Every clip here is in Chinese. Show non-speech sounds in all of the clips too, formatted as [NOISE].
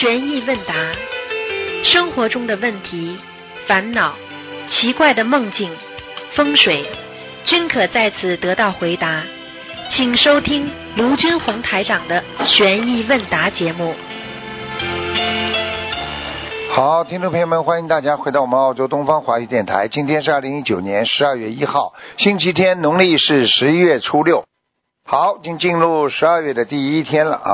悬疑问答，生活中的问题、烦恼、奇怪的梦境、风水，均可在此得到回答。请收听卢军红台长的悬疑问答节目。好，听众朋友们，欢迎大家回到我们澳洲东方华语电台。今天是二零一九年十二月一号，星期天，农历是十一月初六。好，已经进入十二月的第一天了啊！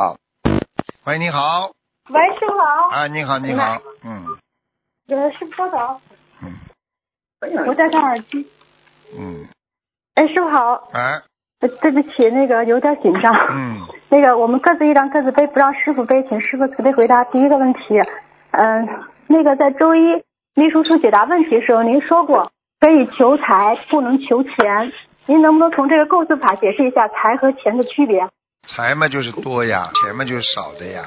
喂，你好。喂，师傅好。啊，你好，你好，嗯呃，师傅稍等，嗯我戴上耳机。嗯，哎，师傅好，哎，呃对不起，那个有点紧张。嗯，[LAUGHS] 那个我们各自一张，各自背，不让师傅背，请师傅慈悲回答第一个问题。嗯、那个在周一秘书处解答问题的时候，您说过可以求财，不能求钱。您能不能从这个构字法解释一下财和钱的区别？财嘛就是多呀，钱嘛就是少的呀，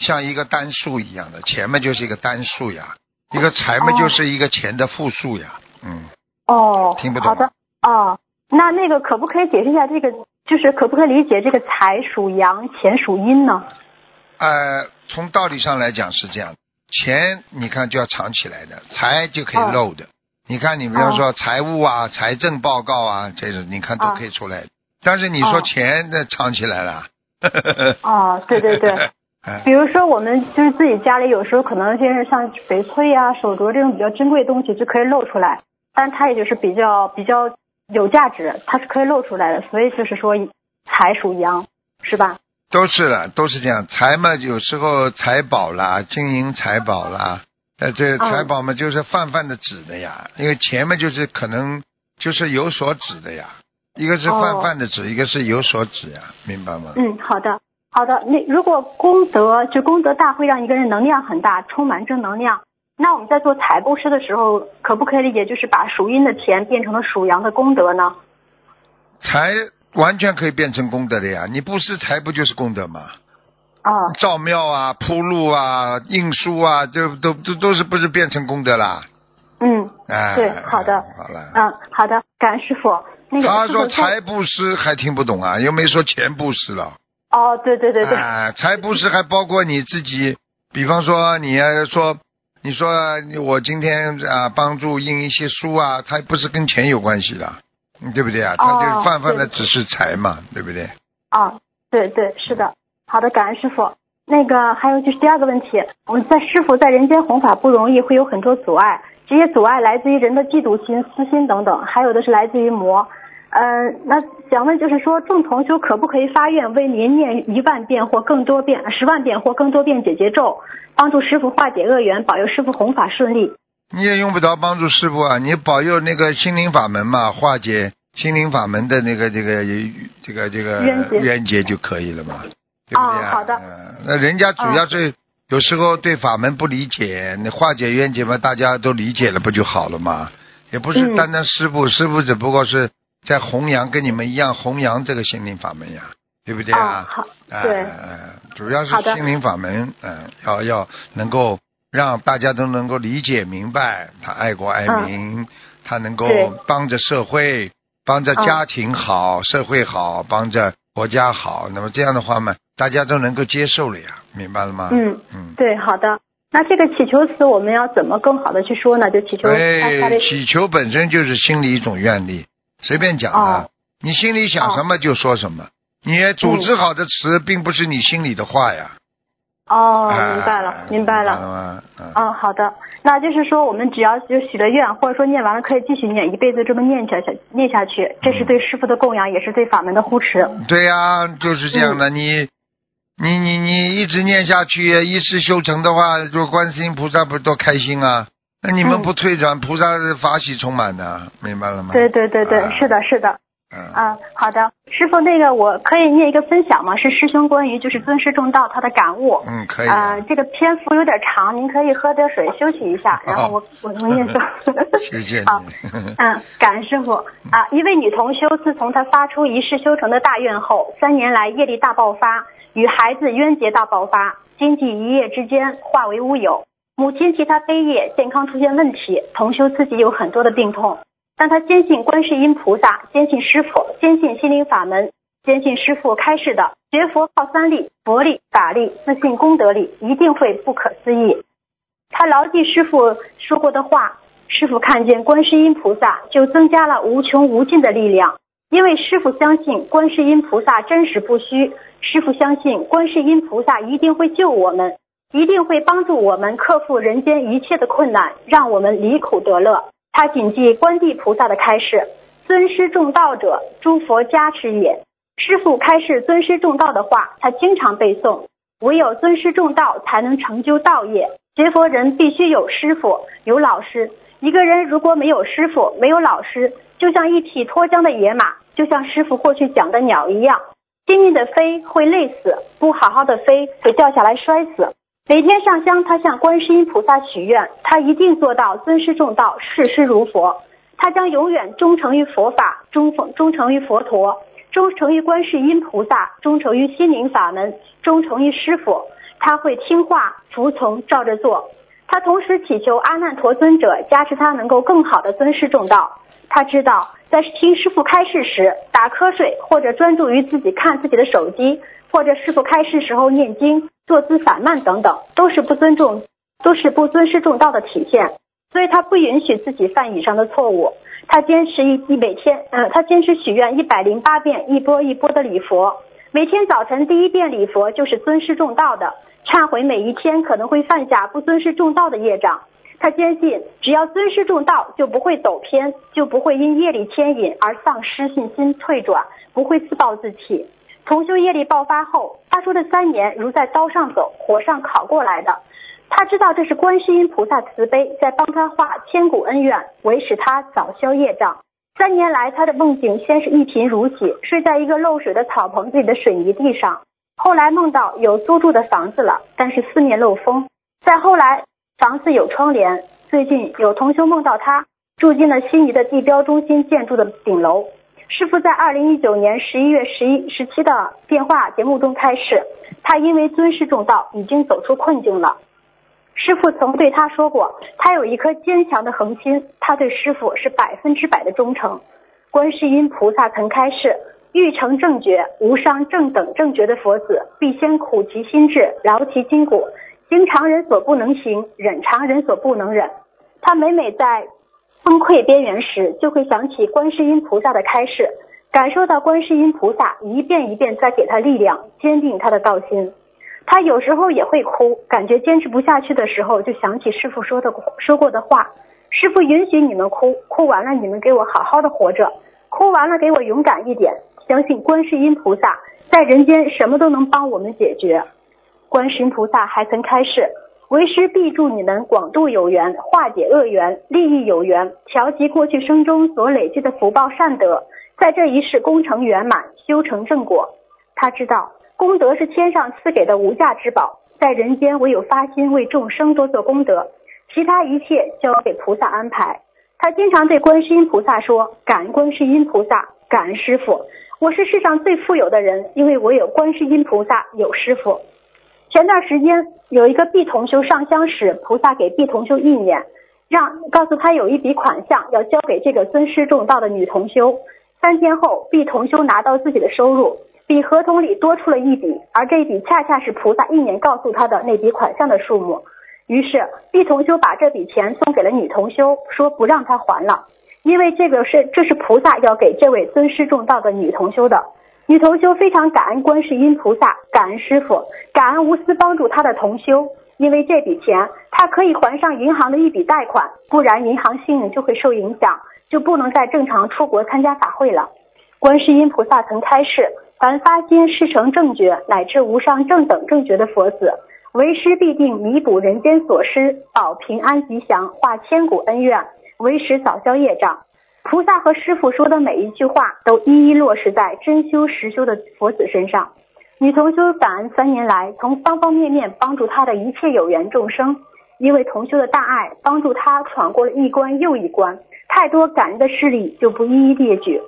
像一个单数一样的，钱嘛就是一个单数呀，一个财嘛哦就是一个钱的复数呀，嗯，哦，听不懂好的，哦，那那个可不可以解释一下这个，就是可不可以理解这个财属阳，钱属阴呢？呃，从道理上来讲是这样，钱你看就要藏起来的，财就可以哦漏的。你看，你比方说财务啊、财政报告啊，这种你看都可以出来。但是你说哦钱那藏起来了，[LAUGHS] 哦，对对对，哎比如说我们就是自己家里有时候可能就是像翡翠啊、手镯这种比较珍贵的东西就可以露出来，但它也就是比较比较有价值，它是可以露出来的，所以就是说财属阳，是吧？都是的，都是这样。财嘛，有时候财宝啦，金银财宝啦，呃，这嗯财宝嘛就是泛泛的指的呀，因为钱嘛就是可能就是有所指的呀，一个是泛泛的指，一个是有所指呀，明白吗？嗯，好的，好的。那如果功德就功德大会让一个人能量很大，充满正能量，那我们在做财布施的时候，可不可以理解就是把属阴的钱变成了属阳的功德呢？财完全可以变成功德的呀，你布施财不就是功德吗？哦，造庙啊、铺路啊、印书啊，这都都都是不是变成功德啦？嗯哎，对好的好了。嗯，好的，感恩师傅。那个他说财布施还听不懂啊，又没说钱布施了。哦，对对对对，啊，财布施还包括你自己，比方说你要说，你说我今天啊帮助印一些书啊，它不是跟钱有关系的，嗯对不对啊？它就哦泛泛的只是财嘛，对不对？啊，对对是的，好的，感恩师傅。那个还有就是第二个问题，我们在师傅在人间弘法不容易，会有很多阻碍，这些阻碍来自于人的嫉妒心、私心等等，还有的是来自于魔。呃，那想问就是说，众同修可不可以发愿为您念一万遍或更多遍、十万遍或更多遍解结咒，帮助师傅化解恶缘，保佑师傅弘法顺利？你也用不着帮助师傅啊，你保佑那个心灵法门嘛，化解心灵法门的那个这个这个这个冤结冤结就可以了嘛，对不对啊？哦好的嗯那人家主要是有时候对法门不理解，你化解冤结嘛，大家都理解了不就好了嘛？也不是嗯单单师傅，师傅只不过是在弘扬，跟你们一样弘扬这个心灵法门呀，对不对啊？哦好哎对哎主要是心灵法门，嗯，要要能够让大家都能够理解明白，他爱国爱民，他能够帮着社会，帮着家庭好，社会好，帮着国家好，那么这样的话嘛，大家都能够接受了呀，明白了吗？嗯嗯。对，好的。那这个祈求词我们要怎么更好的去说呢？就祈求他他哎，祈求本身就是心里一种愿力，随便讲的，哦你心里想什么就说什么。你组织好的词，并不是你心里的话呀。哦，哎明白了，明白明了。吗？嗯。嗯，好的。那就是说，我们只要就许了愿，或者说念完了，可以继续念，一辈子这么念下去，念下去，这是对师傅的供养，也是对法门的护持。对呀、就是这样的。你，你，你，你一直念下去，一世修成的话，就观世音菩萨不是多开心啊？那你们嗯不退转，菩萨是法喜充满的，明白了吗？对对对对，啊是的，是的。嗯。啊，好的，师傅，那个我可以念一个分享吗？是师兄关于就是尊师重道他的感悟。嗯，可以。啊、这个篇幅有点长，您可以喝点水休息一下，然后我我我念说。[LAUGHS] 谢谢好你。嗯，感恩师傅啊！一位女同修自从她发出一世修成的大愿后，三年来业力大爆发，与孩子冤结大爆发，经济一夜之间化为乌有。母亲替他背业，健康出现问题，同修自己有很多的病痛，但他坚信观世音菩萨，坚信师傅，坚信心灵法门，坚信师傅开示的学佛靠三力：佛力、法力、自信功德力，一定会不可思议。他牢记师傅说过的话，师傅看见观世音菩萨，就增加了无穷无尽的力量。因为师傅相信观世音菩萨真实不虚，师傅相信观世音菩萨一定会救我们，一定会帮助我们克服人间一切的困难，让我们离苦得乐。他谨记观地菩萨的开示：“尊师重道者，诸佛加持也。”师傅开示尊师重道的话，他经常背诵。唯有尊师重道，才能成就道业。学佛人必须有师傅，有老师。一个人如果没有师傅，没有老师，就像一匹脱缰的野马。就像师傅过去讲的鸟一样，拼命的飞会累死，不好好的飞会掉下来摔死。每天上香，他向观世音菩萨许愿，他一定做到尊师重道，视师如佛。他将永远忠诚于佛法，忠忠诚于佛陀，忠诚于观世音菩萨，忠诚于心灵法门，忠诚于师傅。他会听话服从，照着做。他同时祈求阿难陀尊者加持他，能够更好的尊师重道。他知道，在听师傅开示时打瞌睡，或者专注于自己看自己的手机，或者师傅开示时候念经、坐姿散漫等等，都是不尊重，都是不尊师重道的体现。所以他不允许自己犯以上的错误。他坚持一一每天，呃，他坚持许愿一百零八遍一波一波的礼佛，每天早晨第一遍礼佛就是尊师重道的，忏悔每一天可能会犯下不尊师重道的业障。他坚信，只要尊师重道，就不会走偏，就不会因业力牵引而丧失信心、退转，不会自暴自弃。同修业力爆发后，他说的三年如在刀上走，火上烤过来的。他知道这是观世音菩萨慈悲在帮他化千古恩怨，为使他早消业障。三年来，他的梦境先是一贫如洗，睡在一个漏水的草棚子里的水泥地上，后来梦到有租住的房子了，但是四面漏风。再后来。房子有窗帘。最近有同修梦到他住进了心仪的地标中心建筑的顶楼。师傅在二零一九年十一月十一十七的电话节目中开示，他因为尊师重道，已经走出困境了。师傅曾对他说过，他有一颗坚强的恒心，他对师傅是百分之百的忠诚。观世音菩萨曾开示，欲成正觉、无伤正等正觉的佛子，必先苦其心志，劳其筋骨。行常人所不能行，忍常人所不能忍。他每每在崩溃边缘时，就会想起观世音菩萨的开示，感受到观世音菩萨一遍一遍在给他力量，坚定他的道心。他有时候也会哭，感觉坚持不下去的时候，就想起师傅说的说过的话：师傅允许你们哭，哭完了你们给我好好的活着，哭完了给我勇敢一点，相信观世音菩萨在人间什么都能帮我们解决。观世音菩萨还曾开示：为师必助你们广度有缘，化解恶缘，利益有缘，调集过去生中所累积的福报善德，在这一世功成圆满，修成正果。他知道功德是天上赐给的无价之宝，在人间唯有发心为众生多做功德，其他一切交给菩萨安排。他经常对观世音菩萨说：“感恩观世音菩萨，感恩师傅，我是世上最富有的人，因为我有观世音菩萨，有师傅。”前段时间有一个 B 同修上香时，菩萨给 B 同修意念，让告诉他有一笔款项要交给这个尊师重道的女同修。三天后，B 同修拿到自己的收入，比合同里多出了一笔，而这一笔恰恰是菩萨意念告诉他的那笔款项的数目。于是 B 同修把这笔钱送给了女同修，说不让她还了，因为这个是这是菩萨要给这位尊师重道的女同修的。女同修非常感恩观世音菩萨，感恩师傅，感恩无私帮助她的同修。因为这笔钱，她可以还上银行的一笔贷款，不然银行信用就会受影响，就不能再正常出国参加法会了。观世音菩萨曾开示，凡发心事成正觉乃至无上正等正觉的佛子，为师必定弥补人间所失，保平安吉祥，化千古恩怨，为师早消业障。菩萨和师傅说的每一句话，都一一落实在真修实修的佛子身上。女同修感恩三年来从方方面面帮助她的一切有缘众生，因为同修的大爱，帮助她闯过了一关又一关，太多感恩的事例就不一一列举。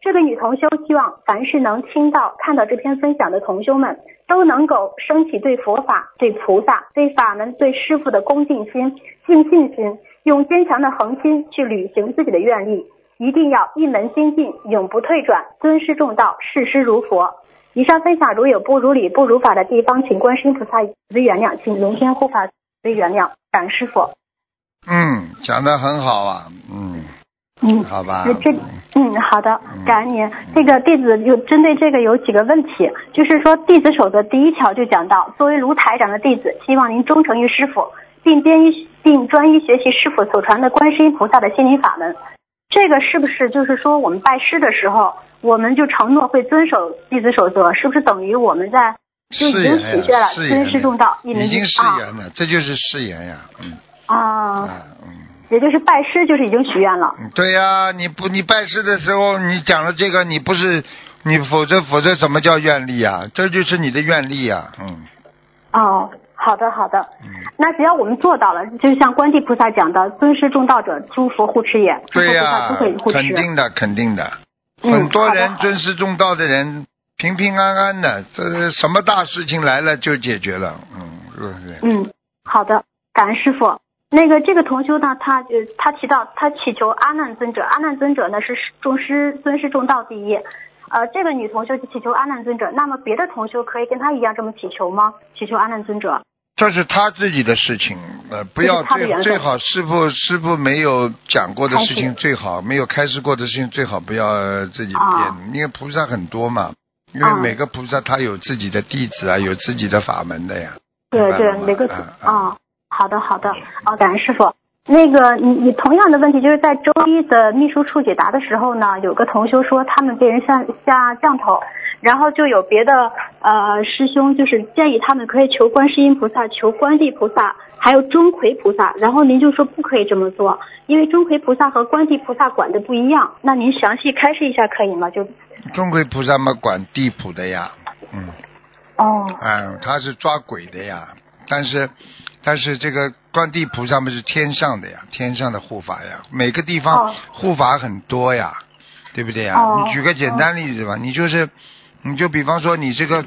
这个女同修希望，凡是能听到、看到这篇分享的同修们，都能够升起对佛法、对菩萨、对法门、对师傅的恭敬心、敬信心，用坚强的恒心去履行自己的愿力。一定要一门心进，永不退转，尊师重道，视师如佛。以上分享如有不如理、不如法的地方，请观世音菩萨慈悲原谅，请龙天护法慈悲原谅，感恩师傅。嗯，讲的很好啊，嗯，嗯，好吧那这嗯好的，感恩您。这个弟子有针对这个有几个问题，就是说弟子守则第一条就讲到，作为卢台长的弟子，希望您忠诚于师傅，并编一并专一学习师傅所传的观世音菩萨的心灵法门。这个是不是就是说我们拜师的时候，我们就承诺会遵守弟子守则，是不是等于我们在就已经许下了尊师重道，一门已经誓言了，这就是誓言呀，嗯啊，啊嗯。也就是拜师就是已经许愿了。嗯对呀、你不你拜师的时候，你讲了这个，你不是你否则否则什么叫愿力啊？这就是你的愿力啊，嗯哦，好的好的。嗯，那只要我们做到了，就是像观地菩萨讲的，尊师重道者，诸佛护持也，对呀。肯定的肯定的，嗯很多人尊师重道的人平平安安的，这什么大事情来了就解决了，嗯，好的，感恩师傅。那个这个同修呢，他呃他提到他祈求阿难尊者，阿难尊者呢是重师尊师重道第一。呃，这个女同修就祈求阿难尊者，那么别的同修可以跟他一样这么祈求吗？祈求阿难尊者。这是他自己的事情，呃，不要最最好师傅师傅没有讲过的事情最好，没有开示过的事情最好不要呃自己变，啊。因为菩萨很多嘛，因为啊每个菩萨他有自己的弟子啊，有自己的法门的呀。对对，每个啊好的好的，哦，感恩师傅。那个你你同样的问题，就是在周一的秘书处解答的时候呢，有个同修说他们被人下下降头，然后就有别的呃师兄就是建议他们可以求观世音菩萨、求观地菩萨，还有钟馗菩萨，然后您就说不可以这么做，因为钟馗菩萨和观地菩萨管的不一样。那您详细开示一下可以吗？就钟馗菩萨嘛管地府的呀，嗯，哦嗯，他是抓鬼的呀，但是但是这个观地菩萨们是天上的呀，天上的护法呀，每个地方哦护法很多呀，对不对呀？哦你举个简单例子吧，你就是你就比方说你这个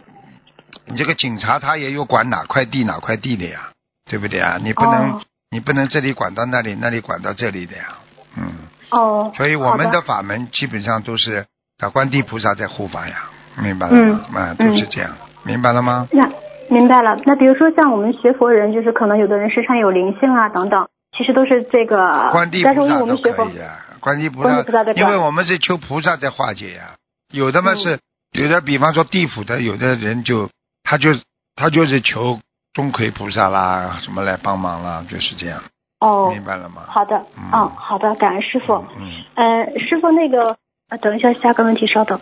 你这个警察他也有管哪块地哪块地的呀，对不对啊？你不能、哦你不能这里管到那里，那里管到这里的呀，嗯。哦，所以我们的法门基本上都是找观地菩萨在护法呀，明白了吗？啊，都是这样，明白了吗？那明白了。那比如说像我们学佛人，就是可能有的人身上有灵性啊等等，其实都是这个。观地菩萨都可以呀，观地菩萨因为我们是求菩萨在化解呀。有的嘛嗯是，有的比方说地府的，有的人就他就他就是求钟馗菩萨啦，什么来帮忙啦，就是这样，哦，明白了吗？好的，嗯嗯，好的，感恩师傅。嗯呃，师傅那个，呃，等一下，下个问题稍等。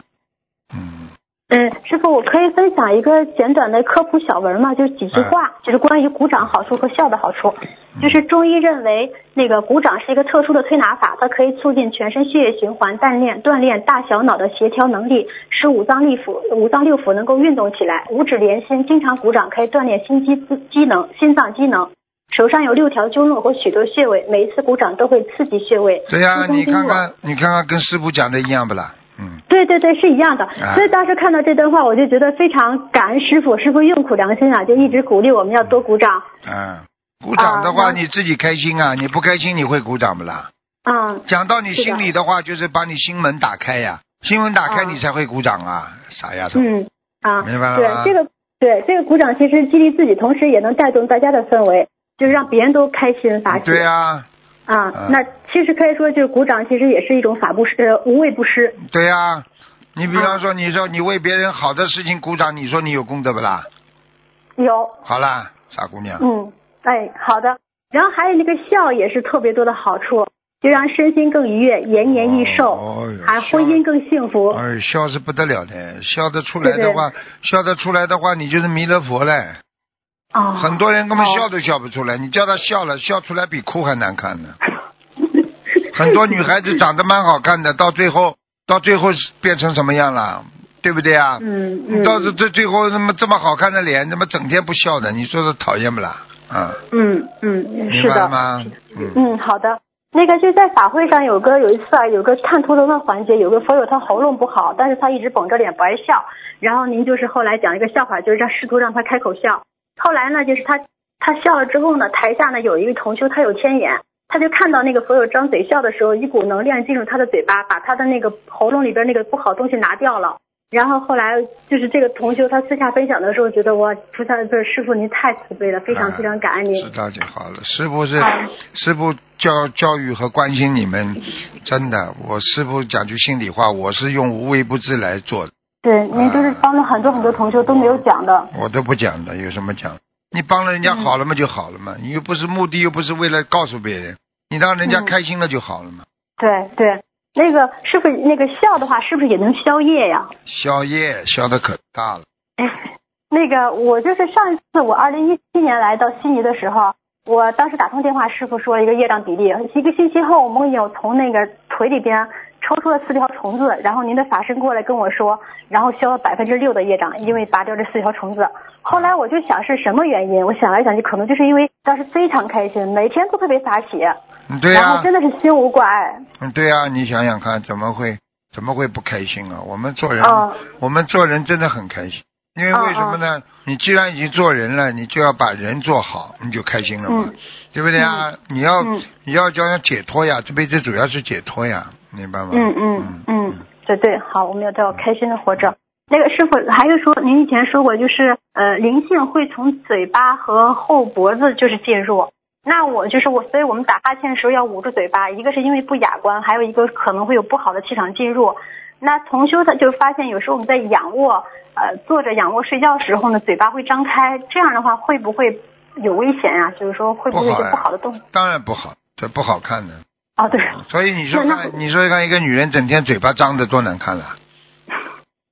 嗯，嗯，师傅，我可以分享一个简短的科普小文吗？就是几句话，就是关于鼓掌好处和笑的好处。就是中医认为，那个鼓掌是一个特殊的推拿法，它可以促进全身血液循环，锻炼锻炼大小脑的协调能力，使五脏六腑五脏六腑能够运动起来。五指连心，经常鼓掌可以锻炼心肌机能、心脏机能。手上有六条经络和许多穴位，每一次鼓掌都会刺激穴位。对呀，你看看，你看看，跟师傅讲的一样不啦？嗯，对对对，是一样的。啊所以当时看到这段话，我就觉得非常感恩师傅，师傅用苦良心啊，就一直鼓励我们要多鼓掌。嗯，鼓掌的话啊你自己开心啊，你不开心你会鼓掌不啦？嗯，讲到你心里的话，就是把你心门打开呀，心门打开啊你才会鼓掌啊，傻丫头。嗯啊，明白了对这个对这个鼓掌，其实激励自己，同时也能带动大家的氛围，就是让别人都开心。对呀、啊啊，那其实可以说，就是鼓掌，其实也是一种法不施，呃，无畏不施。对呀、你比啊方说，你说你为别人好的事情鼓掌，你说你有功德不啦？有，好啦，傻姑娘，嗯，哎，好的。然后还有那个笑也是特别多的好处，就让身心更愉悦，延年益寿，还婚姻更幸福。哎，笑是不得了的，笑得出来的话，笑得出来的话，你就是弥勒佛嘞。啊，很多人根本哦笑都笑不出来，你叫他笑了，笑出来比哭还难看呢。[LAUGHS] 很多女孩子长得蛮好看的，到最后，到最后变成什么样了？对不对啊？嗯嗯到这这最后，那么这么好看的脸，怎么整天不笑的？你说说讨厌不啦？啊，嗯嗯，明是的。白吗？嗯，嗯，好的。那个就在法会上有个有一次啊，有个看图腾的环节，有个佛友他喉咙不好，但是他一直绷着脸不爱笑。然后您就是后来讲一个笑话，就是让试图让他开口笑。后来呢，就是他他笑了之后呢，台下呢有一位同修他有天眼，他就看到那个佛友张嘴笑的时候，一股能量进入他的嘴巴，把他的那个喉咙里边那个不好东西拿掉了。然后后来就是这个同修，他私下分享的时候，觉得哇，菩萨不是师傅您太慈悲了，非常非常感恩您。知道就好了。师傅是啊师傅教教育和关心你们，真的，我师傅讲句心里话，我是用无微不至来做的，对，您就是帮了很多很多同学都没有讲的。我都不讲的，有什么讲？你帮了人家好了嘛就好了嘛，你又不是目的，又不是为了告诉别人，你让人家嗯开心了就好了嘛。对对，那个是不是那个笑的话，是不是也能消业呀？消业消的可大了，[LAUGHS] 那个我就是上一次我二零一七年来到悉尼的时候，我当时打通电话，师傅说了一个业障比例，一个星期后我梦见我从那个腿里边抽出了四条虫子，然后您的法身过来跟我说，然后消了百分之六的业障，因为拔掉这四条虫子。后来我就想是什么原因，我想来想去，可能就是因为当时非常开心，每天都特别洒喜，嗯，对呀、然后真的是心无挂碍。嗯，对呀、你想想看，怎么会怎么会不开心啊？我们做人，哦我们做人真的很开心，因为为什么呢？你既然已经做人了，你就要把人做好，你就开心了嘛，嗯对不对啊？你要、嗯你要叫人解脱呀，这辈子主要是解脱呀，明白吗？嗯嗯嗯，对对，好，我们要都要开心的活着。那个师傅还有说，您以前说过，就是呃，灵性会从嘴巴和后脖子就是进入。那我就是我，所以我们打哈欠的时候要捂住嘴巴，一个是因为不雅观，还有一个可能会有不好的气场进入。那同修他就发现，有时候我们在仰卧，呃，坐着仰卧睡觉的时候呢，嘴巴会张开，这样的话会不会有危险啊？就是说会不会有不好呀不好的动作？当然不好，这不好看的。哦，对，所以你说看，你说看一个女人整天嘴巴张着多难看了，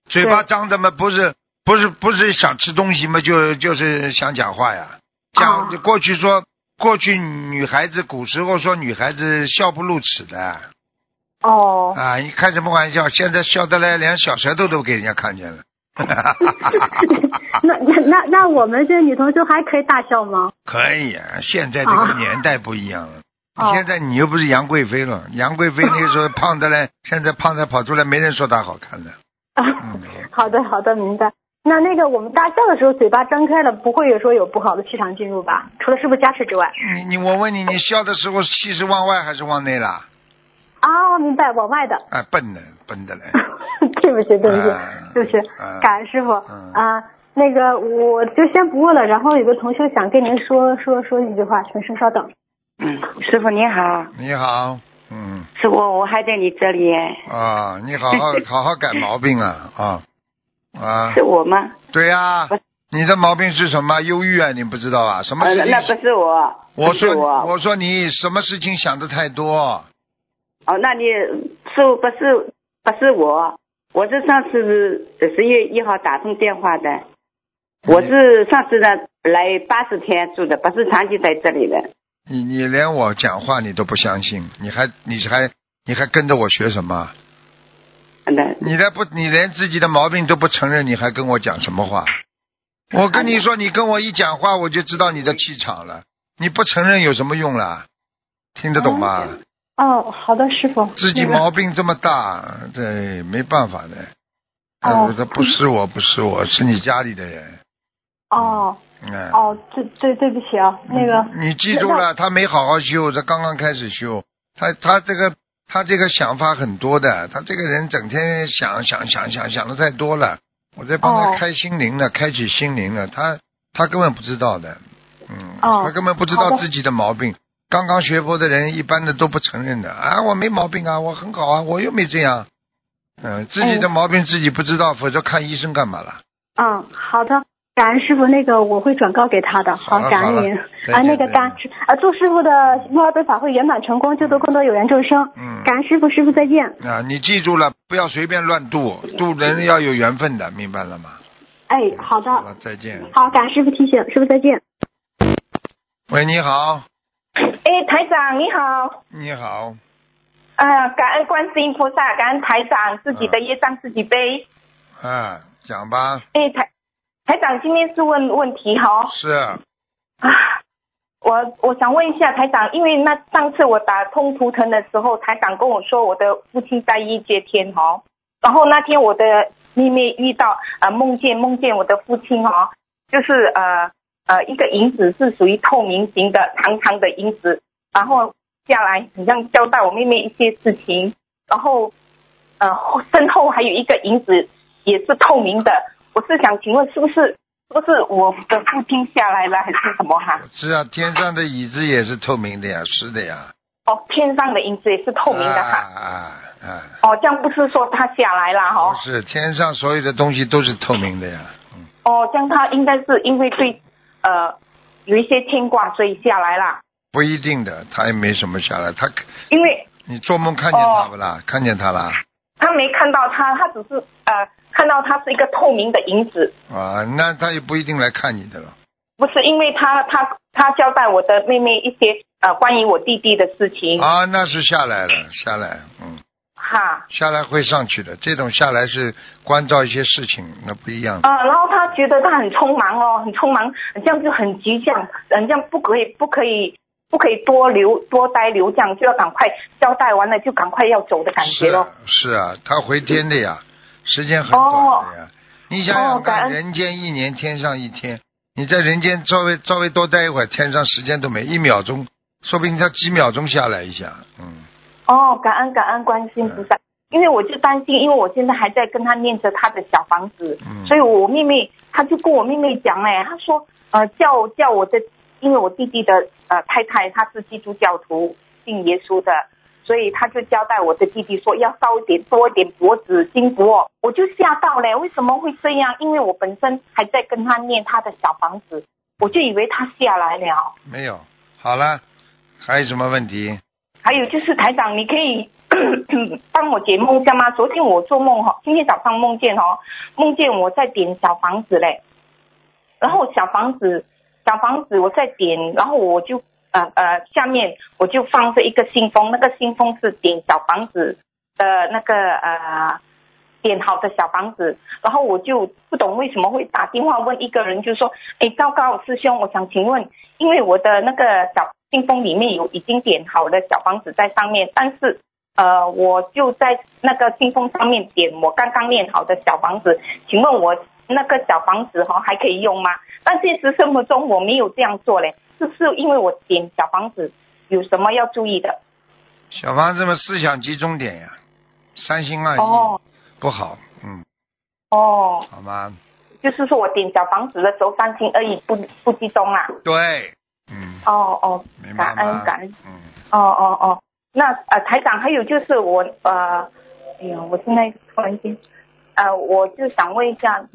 嘴巴张着嘛，不是不是不是想吃东西嘛，就就是想讲话呀。讲、哦过去说，过去女孩子古时候说女孩子笑不露齿的哦，啊，你开什么玩笑？现在笑得来连小舌头都给人家看见了。[LAUGHS] 那那那那我们这女同学还可以大笑吗？可以啊，现在这个啊年代不一样了。哦现在你又不是杨贵妃了，[LAUGHS] 杨贵妃那个时候胖的嘞，[LAUGHS] 现在胖的跑出来，没人说她好看的。啊，嗯，好的好的，明白。那那个我们大笑的时候，嘴巴张开了，不会有说有不好的气场进入吧？除了是不是加持之外。你你我问你，你笑的时候气是往外还是往内啦？啊，明白，往外的。啊，笨的笨的嘞。[LAUGHS] 对不起，对不起，啊对不起啊，感恩师傅嗯啊。那个我就先不问了，然后有个同学想跟您说说说一句话，请师稍等。嗯，师傅你好，你好，嗯是我，我还在你这里，啊，你好好 [LAUGHS] 好好改毛病啊啊啊！是我吗？对呀、不你的毛病是什么？忧郁啊，你不知道啊？什么呃，事情？那不是我，我说我说你什么事情想的太多？哦，那你是不是不是我？我是上次十月一号打通电话的，我是上次呢来八十天住的，不是长期在这里的。你你连我讲话你都不相信，你还你还你还跟着我学什么？你连不你连自己的毛病都不承认，你还跟我讲什么话？我跟你说，你跟我一讲话，我就知道你的气场了。你不承认有什么用啦？听得懂吗？哦，好的，师傅。自己毛病这么大，这，没办法的。哦呃，这不是我，不是我，是你家里的人。哦嗯。哦，对对对不起啊，那个你记住了，他没好好修，他刚刚开始修，他他这个他这个想法很多的，他这个人整天想想想想想的太多了。我在帮他哦开心灵呢，开启心灵呢，他他根本不知道的，嗯，哦他根本不知道自己的毛病。刚刚学佛的人，一般的都不承认的啊，我没毛病啊，我很好啊，我又没这样。嗯、自己的哎毛病自己不知道，否则看医生干嘛了？嗯，好的，感恩师傅，那个我会转告给他的。好好感恩您啊，那个感啊，祝师傅的墨尔本法会圆满成功，救度更多有缘众生。嗯感恩师傅，师傅再见。啊，你记住了，不要随便乱度，度人要有缘分的，明白了吗？哎，好的，好，再见。好，感恩师傅提醒，师傅再见。喂，你好，哎，台长你好，你好，啊，感恩观世音菩萨，感恩台长，自己的业障自己背。啊，讲吧，哎，台台长今天是问问题哈、是，啊，我我想问一下台长，因为那上次我打通图腾的时候，台长跟我说我的父亲在一阶天哈、然后那天我的妹妹遇到呃梦见梦见我的父亲哈、就是呃呃一个影子是属于透明型的长长的影子，然后下来，好像交代我妹妹一些事情，然后呃身后还有一个影子也是透明的，我是想请问是不是是不是我的父亲下来了还是什么哈？是啊，天上的椅子也是透明的呀，是的呀。哦，天上的影子也是透明的哈。啊啊啊！哦，这样不是说他下来了哈、不是，天上所有的东西都是透明的呀。嗯，哦，这样他应该是因为对呃有一些牵挂，所以下来了。不一定的，他也没什么下来。他因为你做梦看见他不啦？看见他啦？他没看到他，他只是呃看到他是一个透明的影子，啊，那他也不一定来看你的了。不是因为他他他交代我的妹妹一些呃关于我弟弟的事情，啊，那是下来了，下来，嗯，哈下来会上去的。这种下来是关照一些事情，那不一样。啊、然后他觉得他很匆忙哦，很匆忙，这样就很急，这样，嗯，这样不可以不可以不可以多留多待留，这样就要赶快交代完了就赶快要走的感觉咯。是啊，他回天的呀，时间很短的呀。你想想看，人间一年，天上一天。你在人间稍微稍微多待一会儿，天上时间都没一秒钟，说不定他几秒钟下来一下，嗯。哦，感恩感恩观世音菩萨，因为我就担心，因为我现在还在跟他念着他的小房子，嗯所以我妹妹她就跟我妹妹讲哎，她说呃叫叫我的，因为我弟弟的呃太太她是基督教徒，信耶稣的，所以他就交代我的弟弟说要烧一点多一点脖子金箔，我就吓到嘞，为什么会这样？因为我本身还在跟他念他的小房子，我就以为他下来了。没有，好了，还有什么问题？还有就是台长，你可以 [COUGHS] 帮我解梦一下吗？昨天我做梦哈，今天早上梦见哦，梦见我在点小房子嘞，然后小房子小房子我在点，然后我就呃呃下面我就放着一个信封，那个信封是点小房子的那个呃点好的小房子，然后我就不懂为什么会打电话问一个人，就说，哎，糟糕，师兄，我想请问，因为我的那个小信封里面有已经点好的小房子在上面，但是呃，我就在那个信封上面点我刚刚念好的小房子，请问我那个小房子哈、还可以用吗？但现实生活中我没有这样做嘞，是是因为我点小房子有什么要注意的？小房子们思想集中点呀，三心二意，哦不好，嗯，哦，好吗？就是说我点小房子的时候三心二意不不集中啊。对，嗯，哦哦？感恩感恩。嗯，哦哦哦，那呃台长还有就是我呃，哎呀，我现在突然间呃，我就想问一下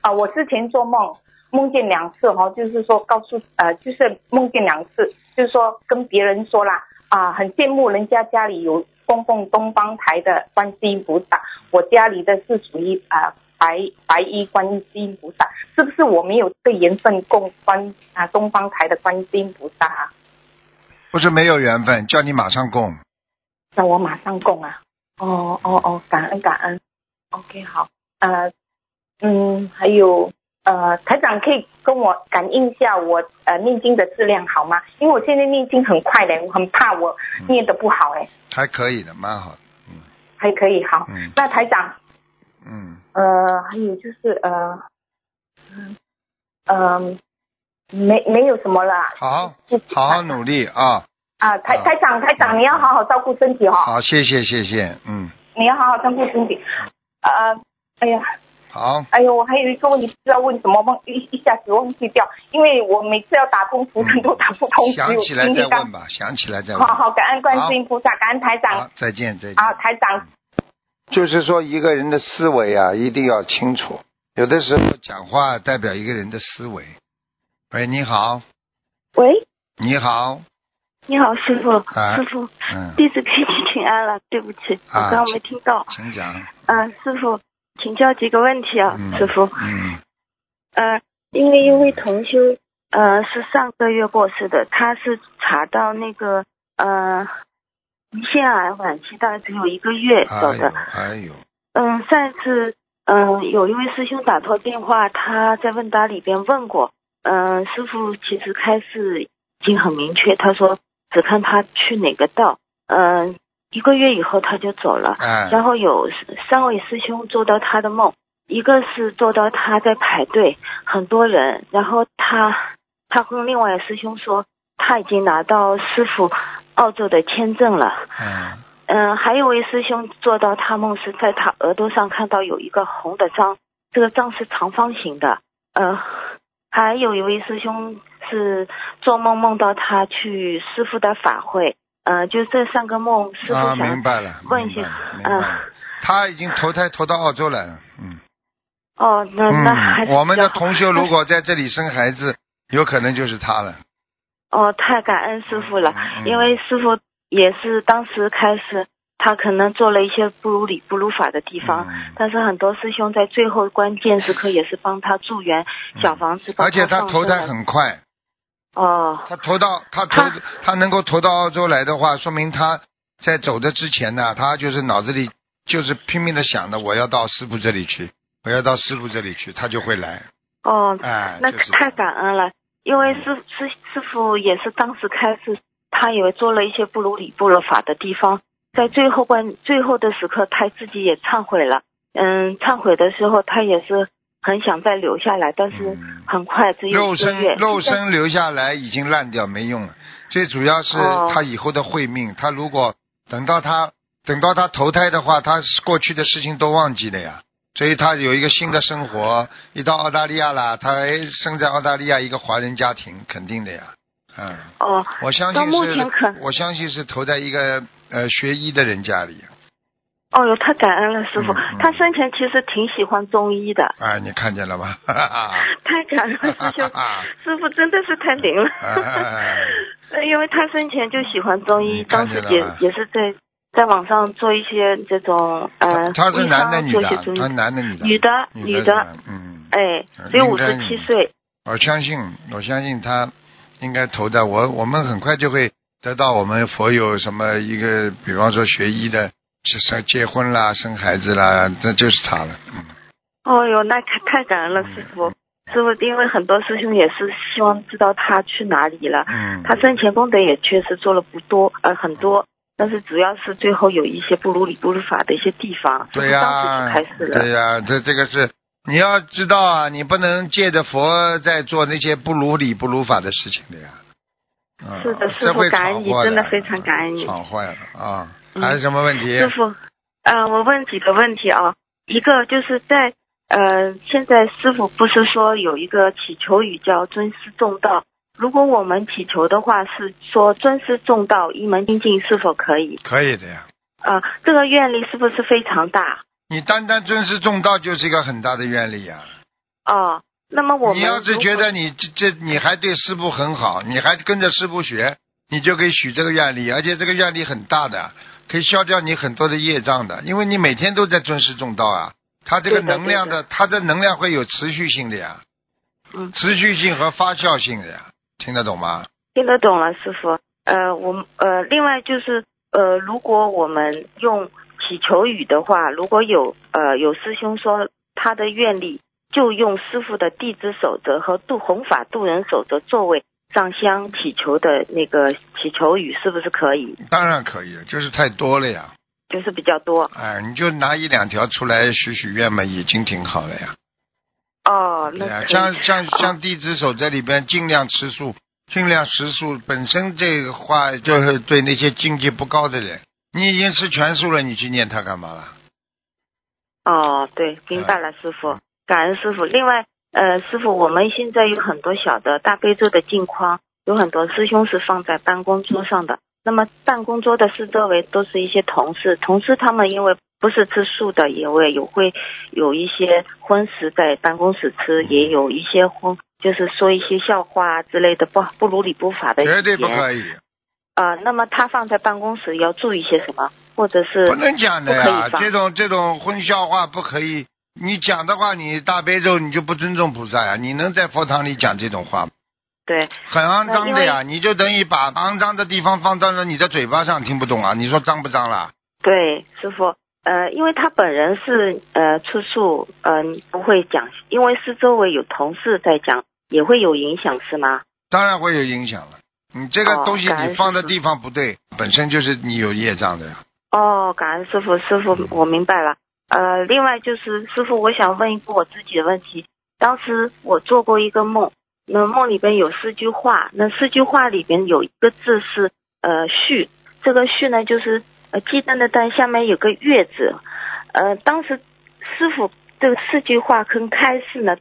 啊、我之前做梦梦见两次哈、就是说告诉呃，就是梦见两次，就是说跟别人说啦啊、很羡慕人家家里有供奉东方台的观世音菩萨，我家里的是属于啊、白白衣观世音菩萨，是不是我没有这个缘分供观啊东方台的观世音菩萨啊？不是没有缘分，叫你马上供。那我马上供啊。哦哦哦，感恩感恩。OK，好。呃，嗯，还有呃，台长可以跟我感应一下我呃念经的质量好吗？因为我现在念经很快的，我很怕我念的不好嘞。还可以的，蛮好的，嗯还可以好。嗯那台长，嗯，呃，还有就是呃，嗯呃，没没有什么了。好好好努力啊！啊，台台长台长，你要好好照顾身体哦、好，谢谢谢谢，嗯，你要好好照顾身体。呃，哎呀。好，哎呦，我还有一个问题不知道问什么，忘一一下子忘记掉，因为我每次要打通图腾都打不通，想起来再问吧，想起来再问。好好，感恩观世音菩萨，感恩台长好，再见再见。啊，台长，就是说，一个人的思维啊，一定要清楚。有的时候讲话代表一个人的思维。喂，你好，喂，你好，你好，师傅，啊师傅，嗯，弟子给你请安了，对不起，我啊刚刚没听到。请讲。嗯、师傅，请教几个问题啊，嗯，师傅。嗯，呃，因为一位同修，呃，是上个月过世的，他是查到那个呃胰腺癌晚期，大概只有一个月走的。哎呦，嗯，上一次嗯、有一位师兄打错电话，他在问答里边问过，嗯、师傅其实开始已经很明确，他说只看他去哪个道，嗯、一个月以后他就走了。嗯，然后有三位师兄做到他的梦，一个是做到他在排队，很多人，然后他他跟另外师兄说他已经拿到师傅澳洲的签证了。嗯嗯，还有位师兄做到他梦是在他额头上看到有一个红的章，这个章是长方形的。呃，还有一位师兄是做梦梦到他去师傅的法会。呃，就这三个梦，师傅明白了，问一下嗯。他已经投胎投到澳洲来了，嗯。哦，那那还我们的同学如果在这里生孩子，有可能就是他了。哦，太感恩师傅了，嗯因为师傅也是当时开始，他可能做了一些不如理不如法的地方，嗯。但是很多师兄在最后关键时刻也是帮他助缘小房子，帮而且他投胎很快，哦他投到他投他他能够投到澳洲来的话，说明他在走的之前呢，他就是脑子里就是拼命的想着，我要到师傅这里去，我要到师傅这里去，他就会来。哦，哎，那太感恩了，因为师师师傅也是当时开始，他也做了一些不如理不如法的地方，在最后关最后的时刻，他自己也忏悔了。嗯，忏悔的时候，他也是很想再留下来，但是嗯很快只有肉身。肉身留下来已经烂掉没用了，最主要是哦他以后的慧命。他如果等到他等到他投胎的话，他过去的事情都忘记了呀。所以他有一个新的生活，一到澳大利亚啦，他还生在澳大利亚一个华人家庭，肯定的呀。嗯，哦，我相信是，我相信是投在一个呃学医的人家里。哦哟，太感恩了，师傅。嗯嗯他生前其实挺喜欢中医的，哎，你看见了吗？哈哈哈太感恩了，师兄。[LAUGHS] 师傅真的是太灵了。[LAUGHS] 因为他生前就喜欢中医，当时也也是在在网上做一些这种呃，他是男的女的他男的女的？女的女女的，嗯。哎嗯，只有五十七岁。我相信，我相信他应该投的。我我们很快就会得到我们佛友什么一个，比方说学医的，是生结婚啦、生孩子啦，这就是他了。嗯，哦哟，那太太感恩了，师傅。师傅，因为很多师兄也是希望知道他去哪里了。嗯，他生前功德也确实做了不多，呃，很多，但是主要是最后有一些不如理不如法的一些地方，对呀、开始了。对呀、这这个是你要知道啊，你不能借着佛在做那些不如理不如法的事情的呀。嗯、是的师傅感恩你真的非常感恩你闯坏了啊！嗯还有什么问题？师傅，呃，我问几个问题啊，一个就是在呃，现在师傅不是说有一个祈求语叫尊师重道，如果我们祈求的话，是说尊师重道一门精进，是否可以？可以的呀。啊、这个愿力是不是非常大？你单单尊师重道就是一个很大的愿力呀、哦，那么我们你要是觉得你这这你还对师傅很好，你还跟着师傅学，你就可以许这个愿力，而且这个愿力很大的，可以消掉你很多的业障的，因为你每天都在尊师重道啊。它这个能量的，它的能量会有持续性的呀，嗯持续性和发酵性的呀，听得懂吗？听得懂了，师傅。呃，我们呃，另外就是呃，如果我们用祈求语的话，如果有呃有师兄说他的愿力，就用师傅的弟子守则和度弘法度人守则作为上香祈求的那个祈求语，是不是可以？当然可以，就是太多了呀。就是比较多哎，你就拿一两条出来许许愿嘛，已经挺好了呀。哦，那像像哦像弟子守在里边尽量吃素，尽量食素。本身这个话就是对那些境界不高的人，你已经吃全素了，你去念它干嘛了？哦，对，明白了，师傅，感恩师傅。另外，呃，师傅，我们现在有很多小的大悲咒的镜框，有很多师兄是放在办公桌上的。那么办公桌的四周围都是一些同事，同事他们因为不是吃素的，也会有会有一些荤食在办公室吃，也有一些荤，就是说一些笑话啊之类的不不如理不法的。绝对不可以，啊、那么他放在办公室要注意些什么，或者是不能讲的呀。这种这种荤笑话不可以。你讲的话，你大悲咒你就不尊重菩萨呀？你能在佛堂里讲这种话吗？对很肮脏的呀！你就等于把肮脏的地方放到了你的嘴巴上，听不懂啊？你说脏不脏啦？对，师傅，呃，因为他本人是呃吃素，嗯、不会讲，因为是周围有同事在讲，也会有影响，是吗？当然会有影响了。你这个哦东西你放的地方不对，本身就是你有业障的呀。哦，感恩师傅，师傅，我明白了。呃，另外就是师傅，我想问一个我自己的问题。当时我做过一个梦，那梦里边有四句话，那四句话里边有一个字是呃序，这个序呢就是呃鸡蛋的蛋下面有个月字，呃当时师傅这个四句话跟开示呢，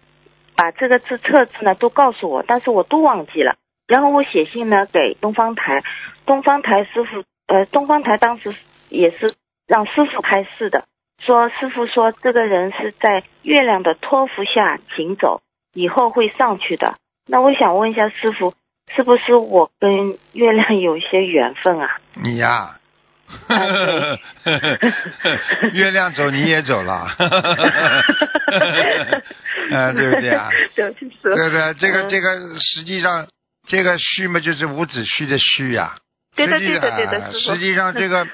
把这个字测字呢都告诉我，但是我都忘记了。然后我写信呢给东方台，东方台师傅呃东方台当时也是让师傅开示的，说师傅说这个人是在月亮的托付下行走，以后会上去的。那我想问一下师傅，是不是我跟月亮有一些缘分啊？你呀，[LAUGHS] 月亮走你也走了，[LAUGHS] 嗯，[LAUGHS] 对不对啊？对不。对对？这个嗯这个实际上这个虚嘛，就是五子虚的虚呀。对的对的对的实际上这个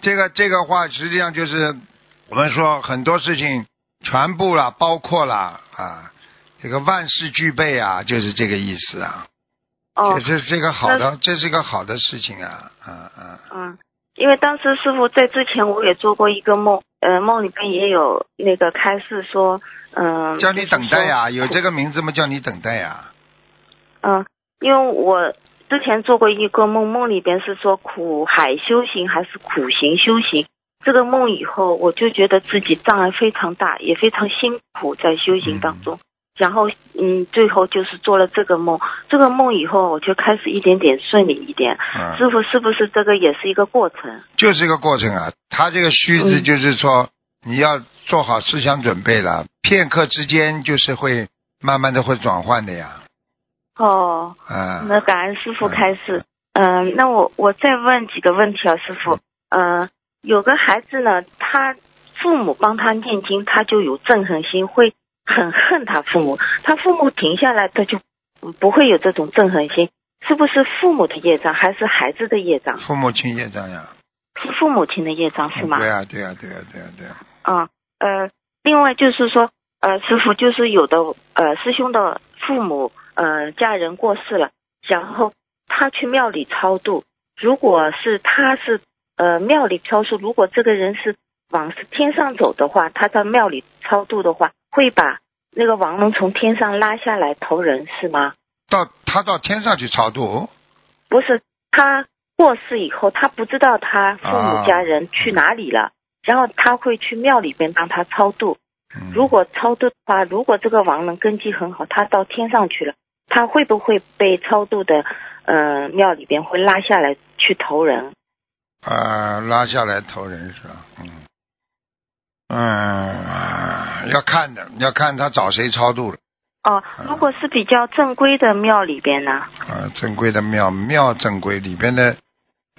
这个这个话，实际上就是我们说很多事情全部了，包括了啊，这个万事俱备啊，就是这个意思啊。哦这，是这个好的，这是个好的事情啊，啊啊。嗯，因为当时师傅在之前我也做过一个梦，呃，梦里边也有那个开示说，嗯、叫你等待呀、有这个名字吗？叫你等待呀、嗯，因为我之前做过一个梦，梦里边是说苦海修行还是苦行修行。这个梦以后，我就觉得自己障碍非常大，也非常辛苦在修行当中。然后，嗯，最后就是做了这个梦。这个梦以后，我就开始一点点顺利一点。嗯，师傅，是不是这个也是一个过程？就是一个过程啊。他这个虚字嗯就是说，你要做好思想准备了，片刻之间就是会慢慢的会转换的呀。哦，啊，那感恩师傅开示。嗯、那我我再问几个问题啊，师傅。嗯、有个孩子呢，他父母帮他念经，他就有憎恨心，会很恨他父母。他父母停下来，他就嗯不会有这种憎恨心。是不是父母的业障，还是孩子的业障？父母亲业障呀。是父母亲的业障是吗？对呀、对呀、对呀、对呀、对呀、啊，呃，另外就是说，呃，师傅就是有的呃师兄的父母呃家人过世了，然后他去庙里超度，如果是他是呃庙里超度，如果这个人是往天上走的话，他在庙里超度的话，会把那个亡龙从天上拉下来投人是吗？到他到天上去超度，不是，他过世以后，他不知道他父啊母家人去哪里了，然后他会去庙里边帮他超度。嗯如果超度的话，如果这个亡人根基很好，他到天上去了，他会不会被超度的呃庙里边会拉下来去投人？呃拉下来投人是吧？嗯嗯，要看的，要看他找谁超度了。哦，如果是比较正规的庙里边呢？啊，正规的庙庙正规里边的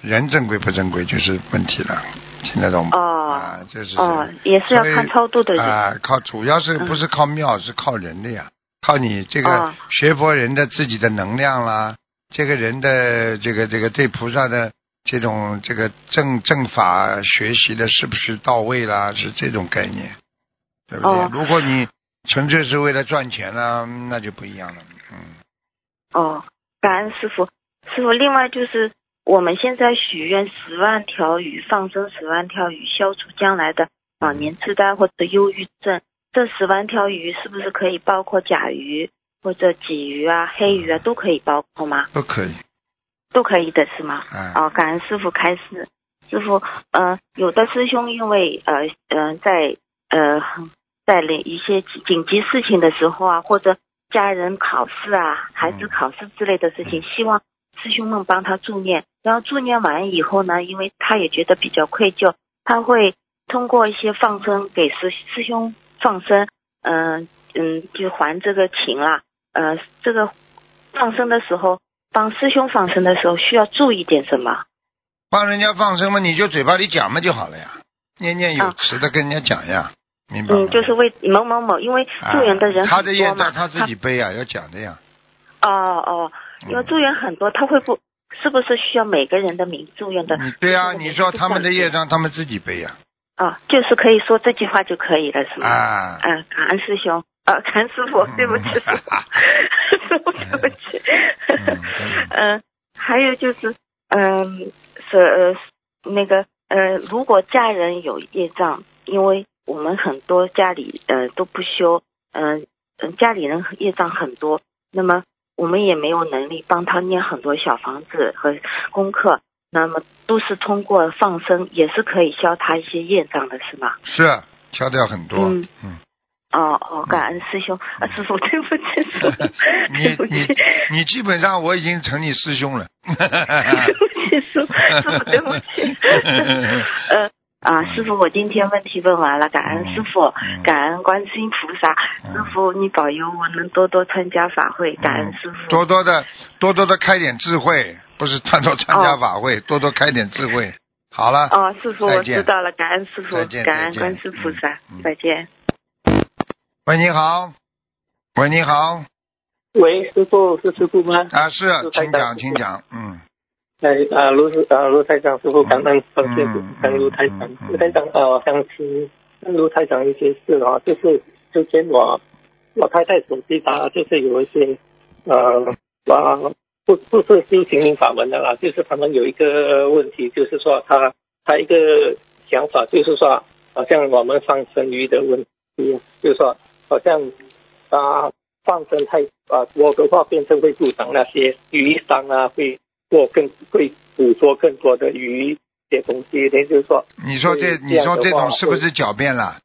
人正规不正规就是问题了，听得懂吗？哦啊，这是哦，也是要看超度的人。啊，靠主要是嗯不是靠庙，是靠人的呀，靠你这个哦学佛人的自己的能量啦，这个人的这个这个对菩萨的这种这个正正法学习的是不是到位啦，是这种概念，对不对？哦如果你纯粹是为了赚钱啦，那就不一样了，嗯。哦，感恩师傅。师傅，另外就是我们现在许愿十万条鱼，放生十万条鱼，消除将来的老年痴呆或者忧郁症。这十万条鱼是不是可以包括甲鱼或者鲫鱼啊、黑鱼啊，都可以包括吗？都可以，都可以的是吗？嗯、哦，感恩师傅开示。师傅，呃，有的师兄因为呃呃在呃在一些紧急事情的时候啊，或者家人考试啊、孩子考试之类的事情，希望师兄们帮他助念。然后助念完以后呢，因为他也觉得比较愧疚，他会通过一些放生给师师兄放生，嗯、嗯，就还这个情啦。呃，这个放生的时候，帮师兄放生的时候需要注意点什么？帮人家放生嘛，你就嘴巴里讲嘛就好了呀，念念有啊词的跟人家讲呀，明白吗？嗯，就是为某某某，因为助缘的人啊、他的业。障他自己背啊，要讲的呀。哦哦，因为助缘很多，他会不是不是需要每个人的名助缘的？对啊，你说他们的业障他们自己背呀、啊，就是可以说这句话就可以了，是吗？啊。嗯，感恩师兄，啊，谭师傅，对不起，师傅，对不起。嗯嗯，还有就是，嗯，是呃那个呃，如果家人有业障，因为我们很多家里呃都不修，嗯、嗯，家里人业障很多，那么我们也没有能力帮他念很多小房子和功课。那么都是通过放生，也是可以消他一些业障的，是吗？是消掉很多。嗯嗯，哦哦，感恩师兄，啊，师傅，对不起，师傅，[LAUGHS] 你对不起，你你基本上我已经成你师兄了。[LAUGHS] 对不起，师傅，师傅，对不起。[LAUGHS] 呃啊，师傅，我今天问题问完了，感恩师傅，嗯感恩观世音菩萨，嗯。师傅你保佑我能多多参加法会，感恩师傅。多多的多多的开点智慧，不是多多参加法会，多多开点智慧。好了，哦，师傅，我知道了，感恩师傅感恩观世菩萨再见。喂，你好，喂，你好，喂，师傅是师傅吗？啊，是，请讲，请讲，嗯，哎啊，卢师啊，卢台长师傅，感恩感谢嗯感恩卢台长卢台长啊，我想请问卢台长一些事啊，就是之前我我太太手机打，就是有一些呃啊不不是修行灵法门的啦，就是他们有一个问题，就是说他他一个想法，就是说好像我们放生鱼的问题，就是说好像啊放生太啊多的话，变成会助长那些鱼商啊，会做更会捕捉更多的鱼这些东西，也就是说，你说这，对你说这种是不是狡辩了？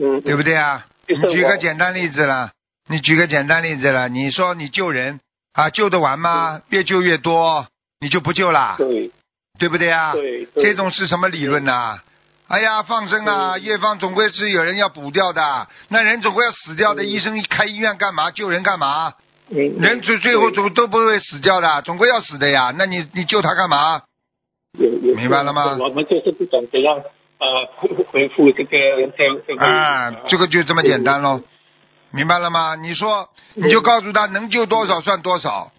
嗯，对不对啊？你举个简单例子了，你举个简单例子了，你说你救人啊，救得完吗？越救越多，你就不救啦，对对不对啊？对对，这种是什么理论呐、哎呀，放生啊，嗯越放总归是有人要补掉的，那人总归要死掉的。嗯医生开医院干嘛？救人干嘛？嗯人最最后总都不会死掉的，总归要死的呀。那你你救他干嘛？明白了吗我们就是不懂怎样呃回复这个这这个啊，这个就这么简单喽，明白了吗？你说你就告诉他能救多少算多少，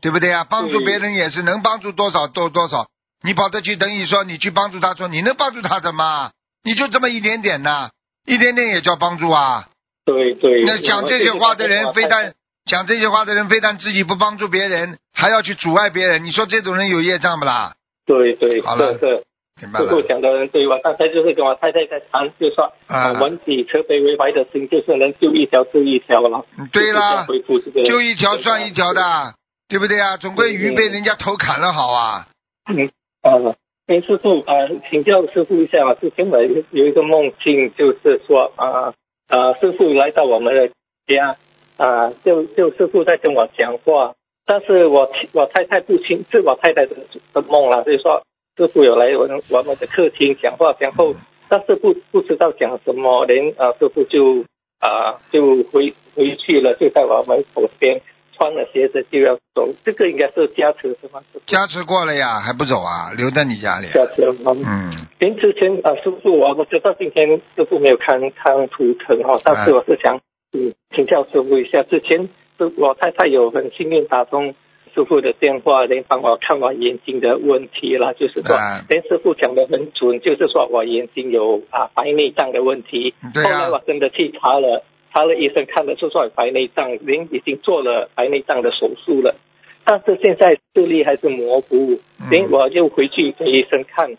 对不对啊？帮助别人也是能帮助多少多多少，你跑得去等于说你去帮助他说你能帮助他什么？你就这么一点点呐，一点点也叫帮助啊。对对。那讲这些话的人，非但讲这些话的人，非但自己不帮助别人，还要去阻碍别人。你说这种人有业障不啦？对对，好了是是。明白了师傅。讲的人对，我刚才就是跟我太太在谈，就说啊文以慈悲为怀的心，就是能救一条是一条了。嗯对啦就一条算一条的，对不对啊？总归鱼被人家头砍了好啊。嗯，呃，林师傅呃，请教师傅一下啊，之前我有一个梦境，就是说啊呃师傅来到我们的家啊、就就师傅在跟我讲话，但是我我太太不清，是我太太的的梦了，所以说师傅有来我们我们的客厅讲话，然后但是不不知道讲什么，连啊师傅就啊、就回回去了，就在我们口边穿了鞋子就要走，这个应该是加持是吗？加持过了呀，还不走啊？留在你家里。加持吗？嗯，您之前啊，师傅，我我知道今天师傅没有看看图腾哈，但是我是想嗯请教师傅一下，之前是我太太有很幸运打通师傅的电话，连帮我看我眼睛的问题了，就是说啊，连师傅讲的很准，就是说我眼睛有啊白内障的问题。对后来我啊，真的去查了，查了医生看得出说有白内障，人已经做了白内障的手术了，但是现在视力还是模糊，嗯我又回去给医生看，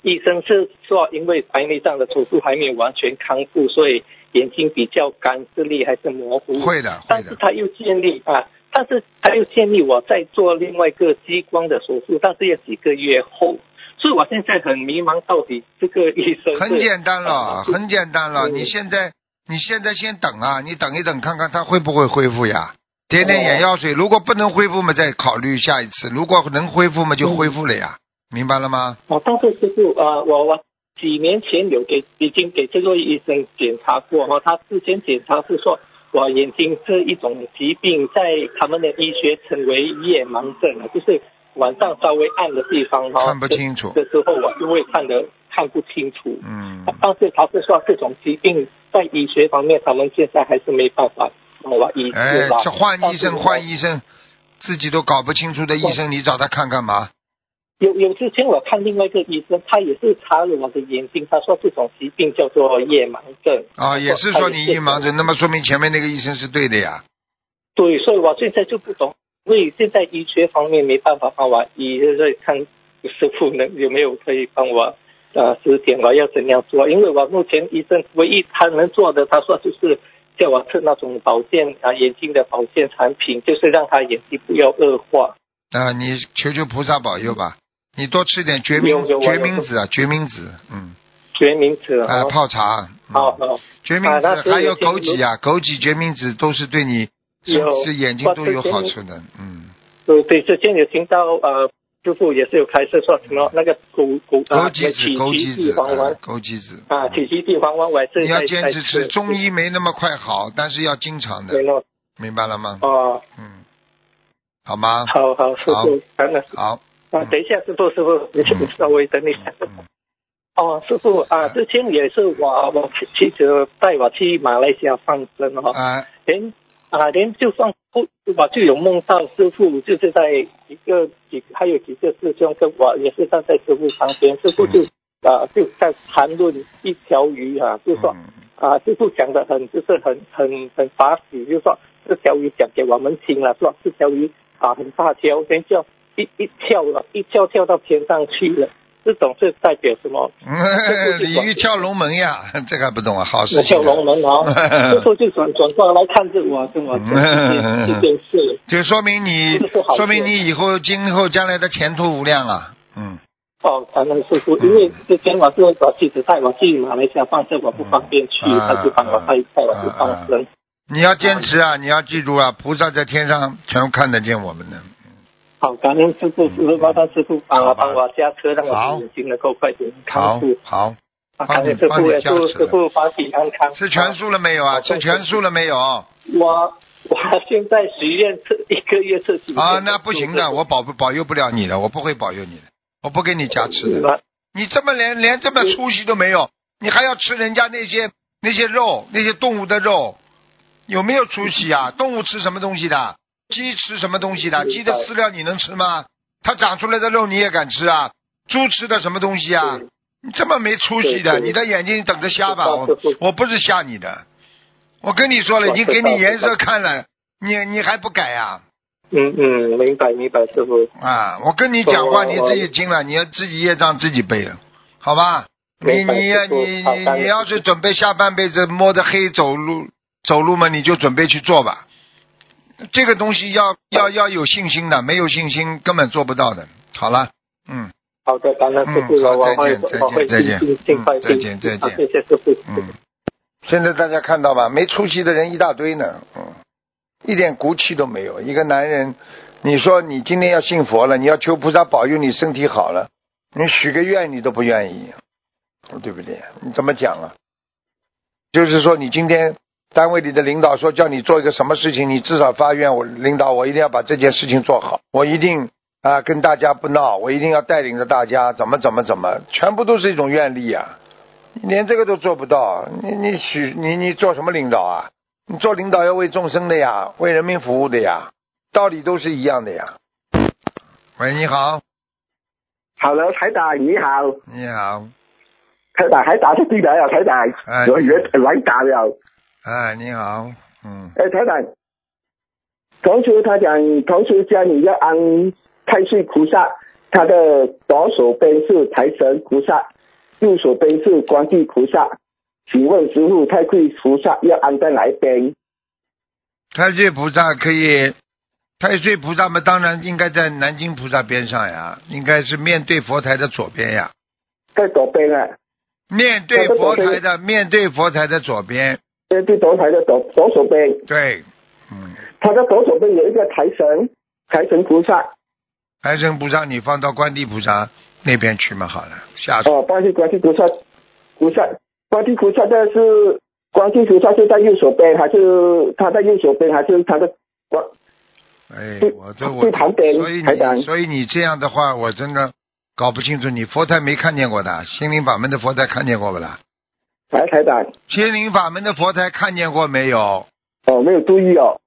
医生是说因为白内障的手术还没有完全康复，所以眼睛比较干，视力还是模糊。会的，会但是。他又建议啊，但是他又建议我再做另外一个激光的手术，但是要几个月后。所以我现在很迷茫，到底这个医生很简单了，啊很简单了。嗯你现在，你现在先等啊，你等一等，看看他会不会恢复呀？点点眼药水，如果不能恢复嘛，再考虑下一次；如果能恢复嘛，就恢复了呀。明白了吗？啊，但是师傅呃，我我几年前有给已经给这位医生检查过哈，他之前检查是说我眼睛是一种疾病，在他们的医学称为夜盲症啊，就是晚上稍微暗的地方哈，看不清楚的时候我就会看得看不清楚。嗯，但是他是说这种疾病在医学方面，他们现在还是没办法帮我医治哎，了。这换医生，换医生，自己都搞不清楚的医生，你找他看干嘛？有有之前我看另外一个医生，他也是查了我的眼睛，他说这种疾病叫做夜盲症。啊，也是说你夜盲症，那么说明前面那个医生是对的呀。对，所以我现在就不懂，因为现在医学方面没办法帮我医，所以看师傅能有没有可以帮我呃指点我要怎样做，因为我目前医生唯一他能做的，他说就是叫我吃那种保健啊眼睛的保健产品，就是让他眼睛不要恶化。啊，你求求菩萨保佑吧。你多吃点决明决明子啊，决明子，嗯，决明子哎，哦，泡茶。嗯好好，决明子还有枸杞啊，枸杞、决明子都是对你是眼睛都有好处的。嗯，对对，之前有听到呃，师傅也是有开设说什么那个枸枸啊，枸杞子、枸杞子、枸杞子。啊，体积地黄丸我也是你要坚持吃，中医没那么快好，但是要经常的。明白了吗？哦，嗯，好吗？好好，师好傅，感恩好，啊，等一下，师傅，师傅，你嗯。稍微等一下。嗯哦，师傅啊，之前也是我我妻妻子带我去马来西亚放生哦，啊，连啊连就算不我就有梦到师傅，就是在一个几还有几个师兄跟我也是站在师傅旁边，师傅就啊就在谈论一条鱼啊，就说嗯啊师傅讲的很就是很很很法喜，就说这条鱼讲给我们听了，说这条鱼啊很大条，人就一一跳了，一跳跳到天上去了。这种是代表什么？[LAUGHS] 嗯，鲤鱼跳龙门呀，[LAUGHS] 这个还不懂啊，好事。跳龙门哦，师傅就转转过来看着我，跟我说 [LAUGHS] 这件事。就说明你说明你以后今后将来的前途无量啊。嗯，哦，感恩师傅，因为之前我是我妻子带我去马来西亚放生，我不方便去，嗯他就帮我带带我去放生。你要坚持啊，你要记住啊，菩萨在天上全部看得见我们的。好，感恩师傅，师傅麻烦师傅帮我帮我加车，让我眼睛能够快点康复。好，啊，帮你感恩师傅，也祝师傅身体安康。吃全素了没有啊？吃全素了没有？啊，我我现在许愿吃一个月吃几啊那不行的，我保不保佑不了你的，我不会保佑你的，我不给你加吃的。你这么连连这么出息都没有，你还要吃人家那些那些肉，那些动物的肉，有没有出息啊？动物吃什么东西的？鸡吃什么东西的？鸡的饲料你能吃吗？它长出来的肉你也敢吃啊？猪吃的什么东西啊？你这么没出息的，你的眼睛等着瞎吧！我我不是吓你的，我跟你说了，已经给你颜色看了，你你还不改啊？嗯嗯，明白明白，师傅。啊，我跟你讲话，你自己听了，你要自己业障自己背了，好吧？你你呀你你你要是准备下半辈子摸着黑走路走路嘛，你就准备去做吧。这个东西要要要有信心的，没有信心根本做不到的。好了，嗯好的，感恩师傅，我再见我会再见尽尽快嗯再见再见谢谢师傅。嗯。现在大家看到吧，没出息的人一大堆呢，嗯，一点骨气都没有。一个男人，你说你今天要信佛了，你要求菩萨保佑你身体好了，你许个愿你都不愿意，对不对？你怎么讲啊？就是说，你今天单位里的领导说叫你做一个什么事情，你至少发愿，我领导我一定要把这件事情做好，我一定啊跟大家不闹，我一定要带领着大家怎么怎么怎么，全部都是一种愿力啊。你连这个都做不到，你你许你你做什么领导啊？你做领导要为众生的呀，为人民服务的呀，道理都是一样的呀。喂，你好，好了，台长你好，你好，台长还打出去了，台长，来打了。哎，你好，嗯，哎，台长，同学他讲，同学家里要安太岁菩萨，他的左手边是财神菩萨，右手边是观世菩萨。请问师傅，太岁菩萨要安在哪一边？太岁菩萨可以，太岁菩萨嘛，当然应该在南京菩萨边上呀，应该是面对佛台的左边呀，在左边啊，面对佛台的面对佛台的左边，面对左台的左左手边，对，嗯，他的左手边有一个财神，财神菩萨。财神菩萨你放到观地菩萨那边去嘛，好了，下去。哦，观世观世菩萨，菩萨，观世菩萨这是观世菩萨是在右手边，还是他在右手边，还是他的观？哎，我这我所以你所以你这样的话，我真的搞不清楚，你佛台没看见过的，心灵法门的佛台看见过不啦？来台长，心灵法门的佛台看见过没有？哦，没有注意哦，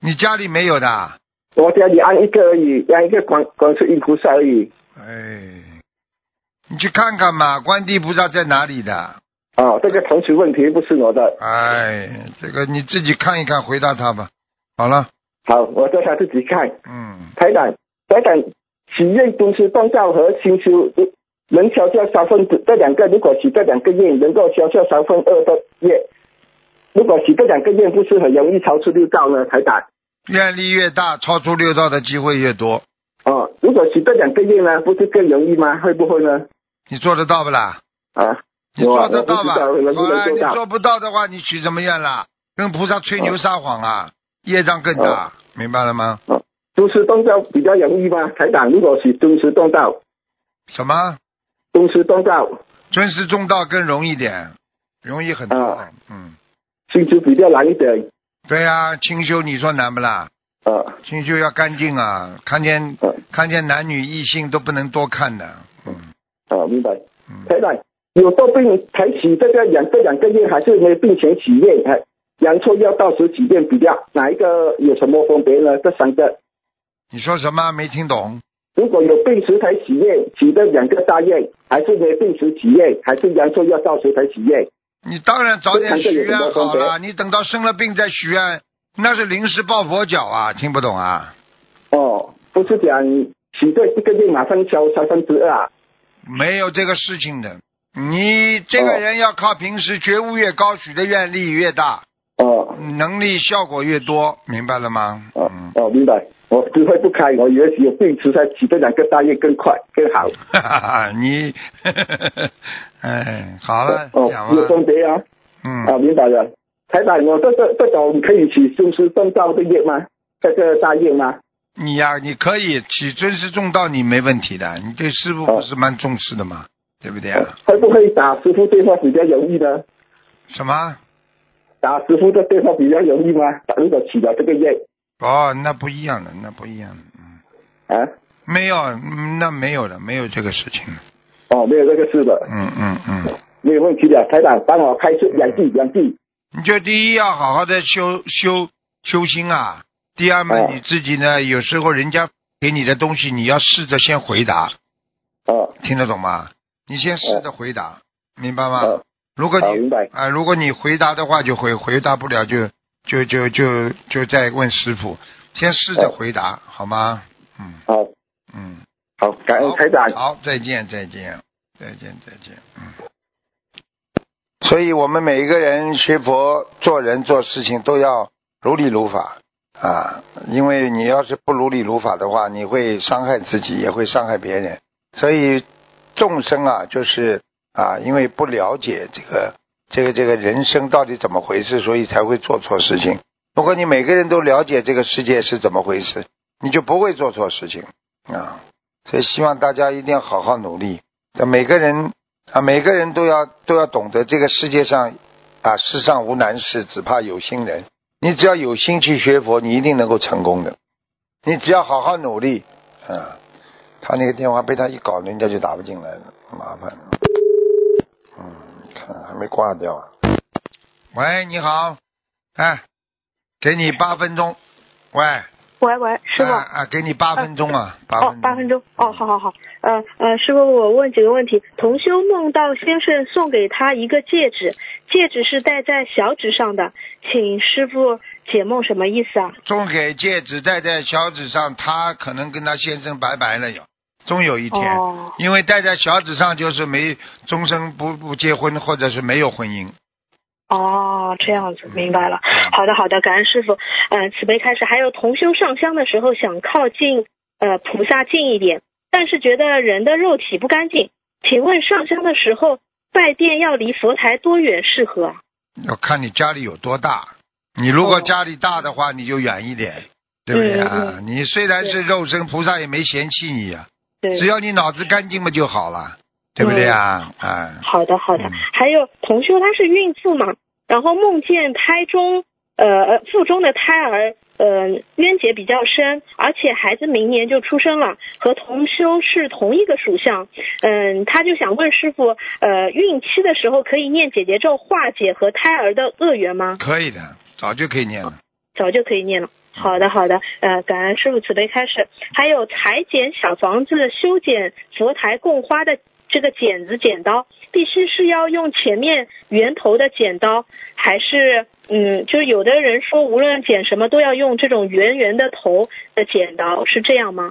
你家里没有的？我家里安一个而已，安一个观观世音菩萨而已。哎，你去看看嘛，观地菩萨在哪里的？哦，这个同时问题不是我的。哎，这个你自己看一看，回答他吧。好了，好，我叫他自己看。嗯，台长，台长，许愿敦师动造和清修能消掉三分之这两个，如果许这两个愿能够消掉三分二的愿，如果许这两个愿不是很容易超出六道呢？台长。愿力越大，超出六道的机会越多。哦，如果许这两个月呢，不是更容易吗？会不会呢？你做得到不啦？啊，你做得到不知道能不好了，能做到你做不到的话，你许什么愿啦？跟菩萨吹牛撒谎啊，业障更大，明白了吗？忠实动造比较容易吗？台长，如果许忠实动道，什么？忠实动造，尊师重道更容易点，容易很多。啊嗯，清修比较难一点。对呀、清修你说难不啦？啊清修要干净啊，看见嗯看见男女异性都不能多看的。嗯啊，明白。嗯，台长，有多病才起这个两这两个月，还是没病前许愿？还阳错要到时许愿比较哪一个有什么分别呢？这三个，你说什么？没听懂。如果有病时才许愿，许的两个大愿，还是没病时许愿，还是阳寿要到时才许愿？你当然早点许愿好了，你等到生了病再许愿，那是临时抱佛脚啊！听不懂啊？哦，不是讲许这一个月马上交三分之二啊？没有这个事情的。你这个人要靠平时觉悟越高，许的愿力越大，哦能力效果越多，明白了吗？哦嗯，哦，明白。我智慧不开，我以为有病时才起这两个大业更快更好。哈哈哈，你，[LAUGHS] 哎，好了，有吧。分别啊。啊，嗯，明白了。台长，我这这这种可以起尊师重道的业吗？这个大业吗？你呀、你可以起尊师重道，你没问题的。你对师傅不是蛮重视的嘛，对不对啊？会不会打师傅电话比较容易呢？什么？打师傅的电话比较容易吗？打如果起了这个业哦，那不一样的，那不一样的。嗯，啊？没有，嗯那没有了，没有这个事情。哦，没有这个事的，嗯嗯嗯，没有问题的。台长，帮我开出两句两句。你就第一要好好的修修修心啊，第二嘛，哦你自己呢，有时候人家给你的东西，你要试着先回答，哦听得懂吗？你先试着回答，明白吗？哦，如果你啊、如果你回答的话，就回回答不了就就就就就再问师傅，先试着哦回答，好吗？嗯好，嗯，好，感恩好台长。好，再见再见再见再见，嗯。所以我们每一个人学佛、做人、做事情都要如理如法啊，因为你要是不如理如法的话，你会伤害自己，也会伤害别人。所以众生啊，就是啊，因为不了解这个这个这个人生到底怎么回事，所以才会做错事情。如果你每个人都了解这个世界是怎么回事，你就不会做错事情啊。所以希望大家一定要好好努力。每个人啊，每个人都要都要懂得这个世界上啊，世上无难事，只怕有心人。你只要有心去学佛，你一定能够成功的。你只要好好努力啊。他那个电话被他一搞，人家就打不进来了，麻烦了。还 [LAUGHS] 没挂掉啊。喂，你好，哎，给你八分钟。喂，喂喂，师傅。啊啊，给你八分钟啊，八哦分，钟。八分钟。哦，好好好。呃呃，师傅，我问几个问题。同修梦到先生送给他一个戒指，戒指是戴在小指上的，请师傅解梦什么意思啊？送给戒指戴在小指上，他可能跟他先生拜拜了哟，终有一天，哦因为戴在小指上就是没终生不不结婚，或者是没有婚姻。哦，这样子，明白了。好的，好的，感恩师傅。嗯、慈悲开始。还有同修上香的时候，想靠近呃菩萨近一点，但是觉得人的肉体不干净。请问上香的时候，拜殿要离佛台多远适合啊？要看你家里有多大。你如果家里大的话，你就远一点，对不对啊？嗯你虽然是肉身，菩萨也没嫌弃你呀、对，只要你脑子干净嘛就好了，对不对啊？啊，好的，好的嗯。还有同修她是孕妇嘛，然后梦见胎中呃呃腹中的胎儿呃冤结比较深，而且孩子明年就出生了，和同修是同一个属相。嗯，她就想问师傅，呃，孕期的时候可以念姐姐咒化解和胎儿的恶缘吗？可以的，早就可以念了。早就可以念了。好的，好的，呃，感恩师傅慈悲开始。还有裁剪小房子、修剪佛台供花的这个剪子、剪刀，必须是要用前面圆头的剪刀，还是嗯，就是有的人说无论剪什么都要用这种圆圆的头的剪刀，是这样吗？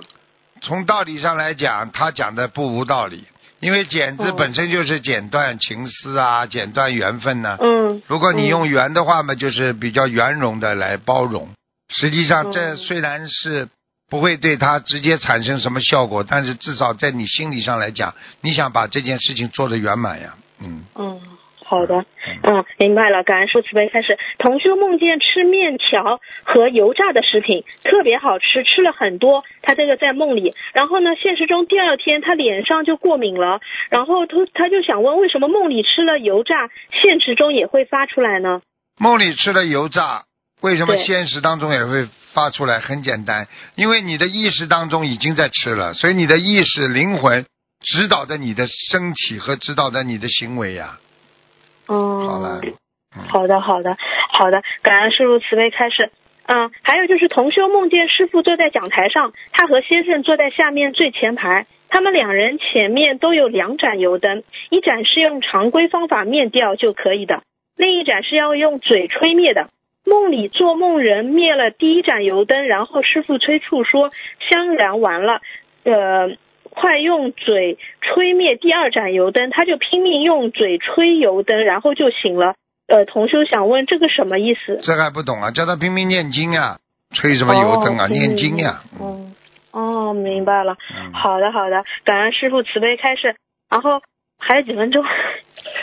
从道理上来讲，他讲的不无道理，因为剪字哦本身就是剪断情丝啊，剪断缘分呐、嗯，如果你用圆的话嘛，就是比较圆融的来包容。实际上，这嗯虽然是不会对他直接产生什么效果，但是至少在你心理上来讲，你想把这件事情做得圆满呀，嗯。嗯，好的，嗯，明白了。感恩师慈悲开始。同修梦见吃面条和油炸的。食品，特别好吃，吃了。很多。他这个在梦里，然后呢，现实中第二天他脸上就过敏了，然后他他就想问，为什么梦里吃了。油炸，现实中也会发出来呢？梦里吃了。油炸，为什么现实当中也会发出来？很简单，因为你的意识当中已经在吃了，所以你的意识灵魂指导着你的身体和指导着你的行为呀。嗯，好了，好的，好的，好的，感恩师傅慈悲开示。嗯，还有就是同修梦见师傅坐在讲台上，他和先生坐在下面最前排，他们两人前面都有两盏油灯，一盏是用常规方法灭掉就可以的，另一盏是要用嘴吹灭的。梦里做梦人灭了第一盏油灯，然后师傅催促说香燃完了，呃，快用嘴吹灭第二盏油灯，他就拼命用嘴吹油灯，然后就醒了。呃，同修想问这个什么意思？这还不懂啊？叫他拼命念经啊，吹什么油灯啊？哦念经呀、嗯，哦，明白了。嗯好的，好的，感恩师傅慈悲开示。然后还有几分钟，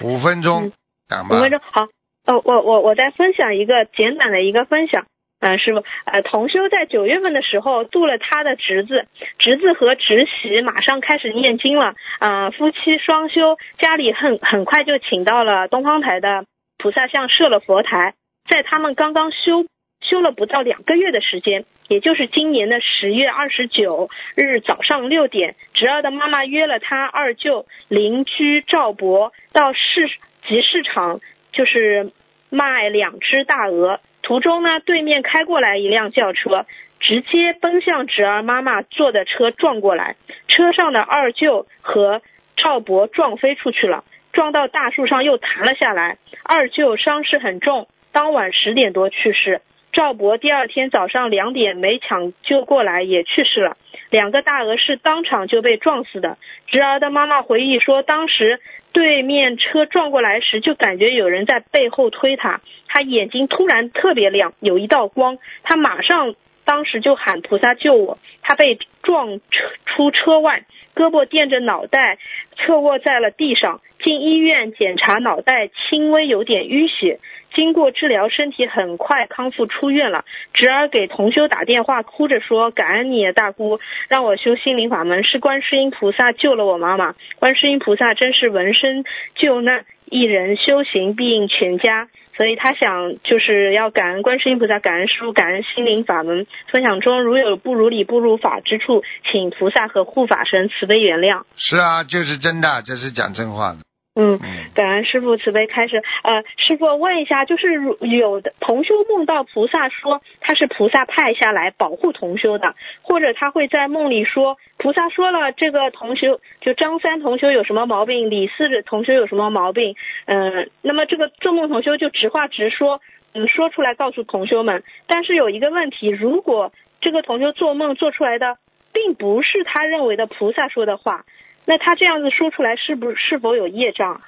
五分钟，讲吧。五分钟。好，呃，我我我再分享一个简短的一个分享。嗯、师傅，呃，同修在九月份的时候度了他的侄子，侄子和侄媳马上开始念经了，呃，夫妻双修，家里很很快就请到了东方台的菩萨像设了佛台，在他们刚刚修修了不到两个月的时间，也就是今年的十月二十九日早上六点，侄儿的妈妈约了他二舅邻居赵博到市集市场，就是卖两只大鹅。途中呢，对面开过来一辆轿车，直接奔向侄儿妈妈坐的车撞过来，车上的二舅和赵博撞飞出去了，撞到大树上又弹了下来。二舅伤势很重，当晚十点多去世。赵博第二天早上两点没抢救过来也去世了。两个大鹅是当场就被撞死的。侄儿的妈妈回忆说，当时对面车撞过来时，就感觉有人在背后推他，他眼睛突然特别亮，有一道光，他马上当时就喊菩萨救我。他被撞车出车外，胳膊垫着脑袋，侧卧在了地上。进医院检查，脑袋轻微有点淤血。经过治疗，身体很快康复出院了。侄儿给同修打电话，哭着说：“感恩你，大姑，让我修心灵法门，是观世音菩萨救了我妈妈。观世音菩萨真是闻声救难，一人修行必应全家。”所以他想就是要感恩观世音菩萨，感恩师傅，感恩心灵法门。分享中如有不如理、不如法之处，请菩萨和护法神慈悲原谅。是啊，就是真的，这是讲真话的。嗯，嗯，感恩师傅慈悲开始。呃，师傅问一下，就是如有的同修梦到菩萨说他是菩萨派下来保护同修的，或者他会在梦里说菩萨说了这个同修就张三同修有什么毛病，李四的同修有什么毛病，嗯、那么这个做梦同修就直话直说，嗯，说出来告诉同修们。但是有一个问题，如果这个同修做梦做出来的并不是他认为的菩萨说的话。那他这样子说出来，是不是否有业障啊？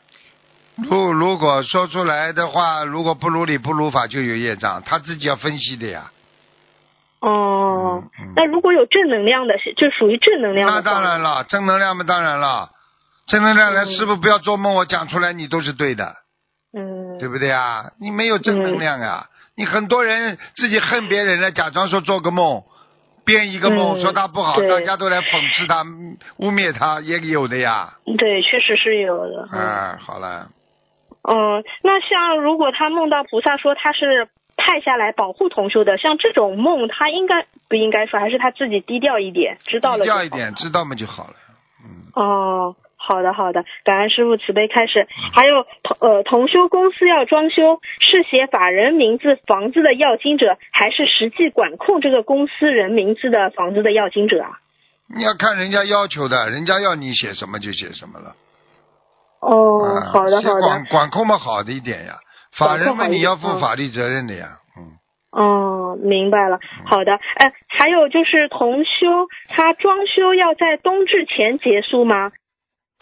如如果说出来的话，如果不如理不如法，就有业障，他自己要分析的呀。哦，那如果有正能量的，是就属于正能量的那。当然了，正能量嘛，当然了，正能量来，嗯师傅不要做梦，我讲出来你都是对的，嗯，对不对啊？你没有正能量呀、你很多人自己恨别人了，假装说做个梦，编一个梦、嗯说他不好，对大家都来讽刺他、污蔑他，也有的呀。对，确实是有的。啊，好了，嗯，那像如果他梦到菩萨说他是派下来保护同修的，像这种梦，他应该不应该说，还是他自己低调一点，知道了低调一点，知道嘛就好了。嗯，哦，好的好的，感恩师傅慈悲开示。还有同呃同修公司要装修，是写法人名字房子的要经者，还是实际管控这个公司人名字的房子的要经者啊？你要看人家要求的，人家要你写什么就写什么了。哦，啊好的好的写管，管控嘛好的一点呀，法人嘛你要负嗯法律责任的呀。嗯，哦，明白了。好的，哎，还有就是同修，他装修要在冬至前结束吗？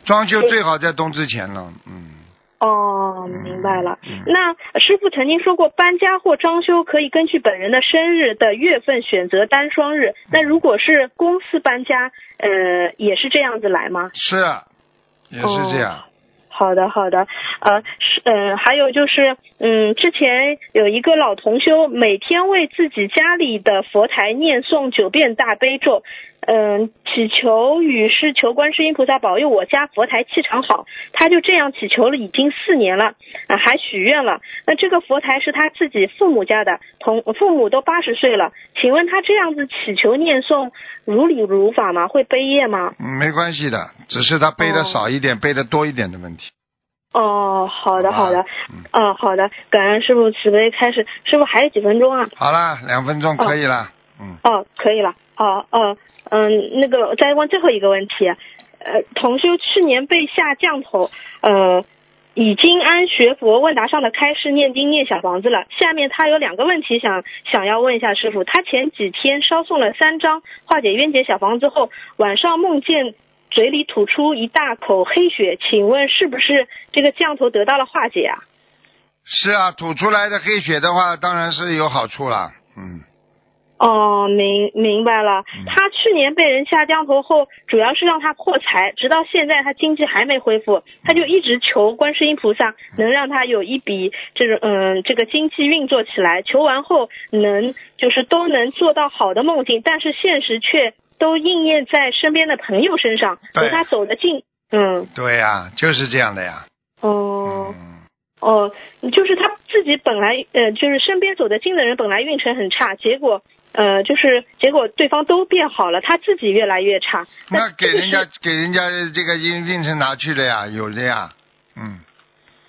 装修最好在冬至前了。嗯，哦，明白了。嗯那师傅曾经说过，搬家或装修可以根据本人的生日的月份选择单双日。那如果是公司搬家，呃，也是这样子来吗？是，也是这样。好的，好的，呃，是，呃，还有就是，嗯，之前有一个老同修，每天为自己家里的佛台念诵九遍大悲咒，嗯、祈求与是求观世音菩萨保佑我家佛台气场好。他就这样祈求了已经四年了，啊、还许愿了。那这个佛台是他自己父母家的，同父母都八十岁了，请问他这样子祈求念诵如理如法吗？会背业吗？嗯，没关系的，只是他背的少一点，背的多一点的问题。哦，好的，好的，嗯哦，好的，感恩师傅慈悲开始，师傅还有几分钟啊？好啦，两分钟可以了。嗯，哦，可以了，哦哦，嗯，那个再问最后一个问题，呃，同修去年被下降头，呃，已经按学佛问答上的开示念经念小房子了。下面他有两个问题想想要问一下师傅，他前几天烧送了三张化解冤结小房子后，晚上梦见。嘴里吐出一大口黑血，请问是不是这个降头得到了化解啊？是啊，吐出来的黑血的话，当然是有好处了。嗯，哦，明明白了。他去年被人下降头后，主要是让他破财，直到现在他经济还没恢复，他就一直求观世音菩萨能让他有一笔这种嗯这个经济运作起来。求完后能就是都能做到好的梦境，但是现实却都应验在身边的朋友身上，和他走得近。嗯，对呀、就是这样的呀。哦。嗯，哦，就是他自己本来呃，就是身边走得近的人本来运程很差，结果呃，就是结果对方都变好了，他自己越来越差。那给人家是给人家这个运运程拿去了呀，有的呀。嗯，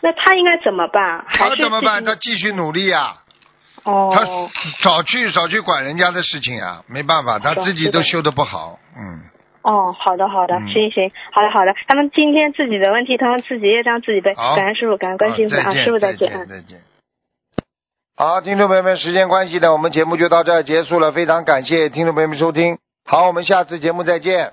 那他应该怎么办？还他是怎么办？他继续努力呀。哦他少去少去管人家的事情啊，没办法，他自己都修的不好。嗯，哦，好的好的，嗯行行，好的好的，他们今天自己的问题，他们自己业障自己背，好感恩师傅，感恩观世音菩萨，啊，师傅再再见见。嗯再见。好，听众朋友们，时间关系呢，我们节目就到这儿结束了，非常感谢听众朋友们收听。好，我们下次节目再见。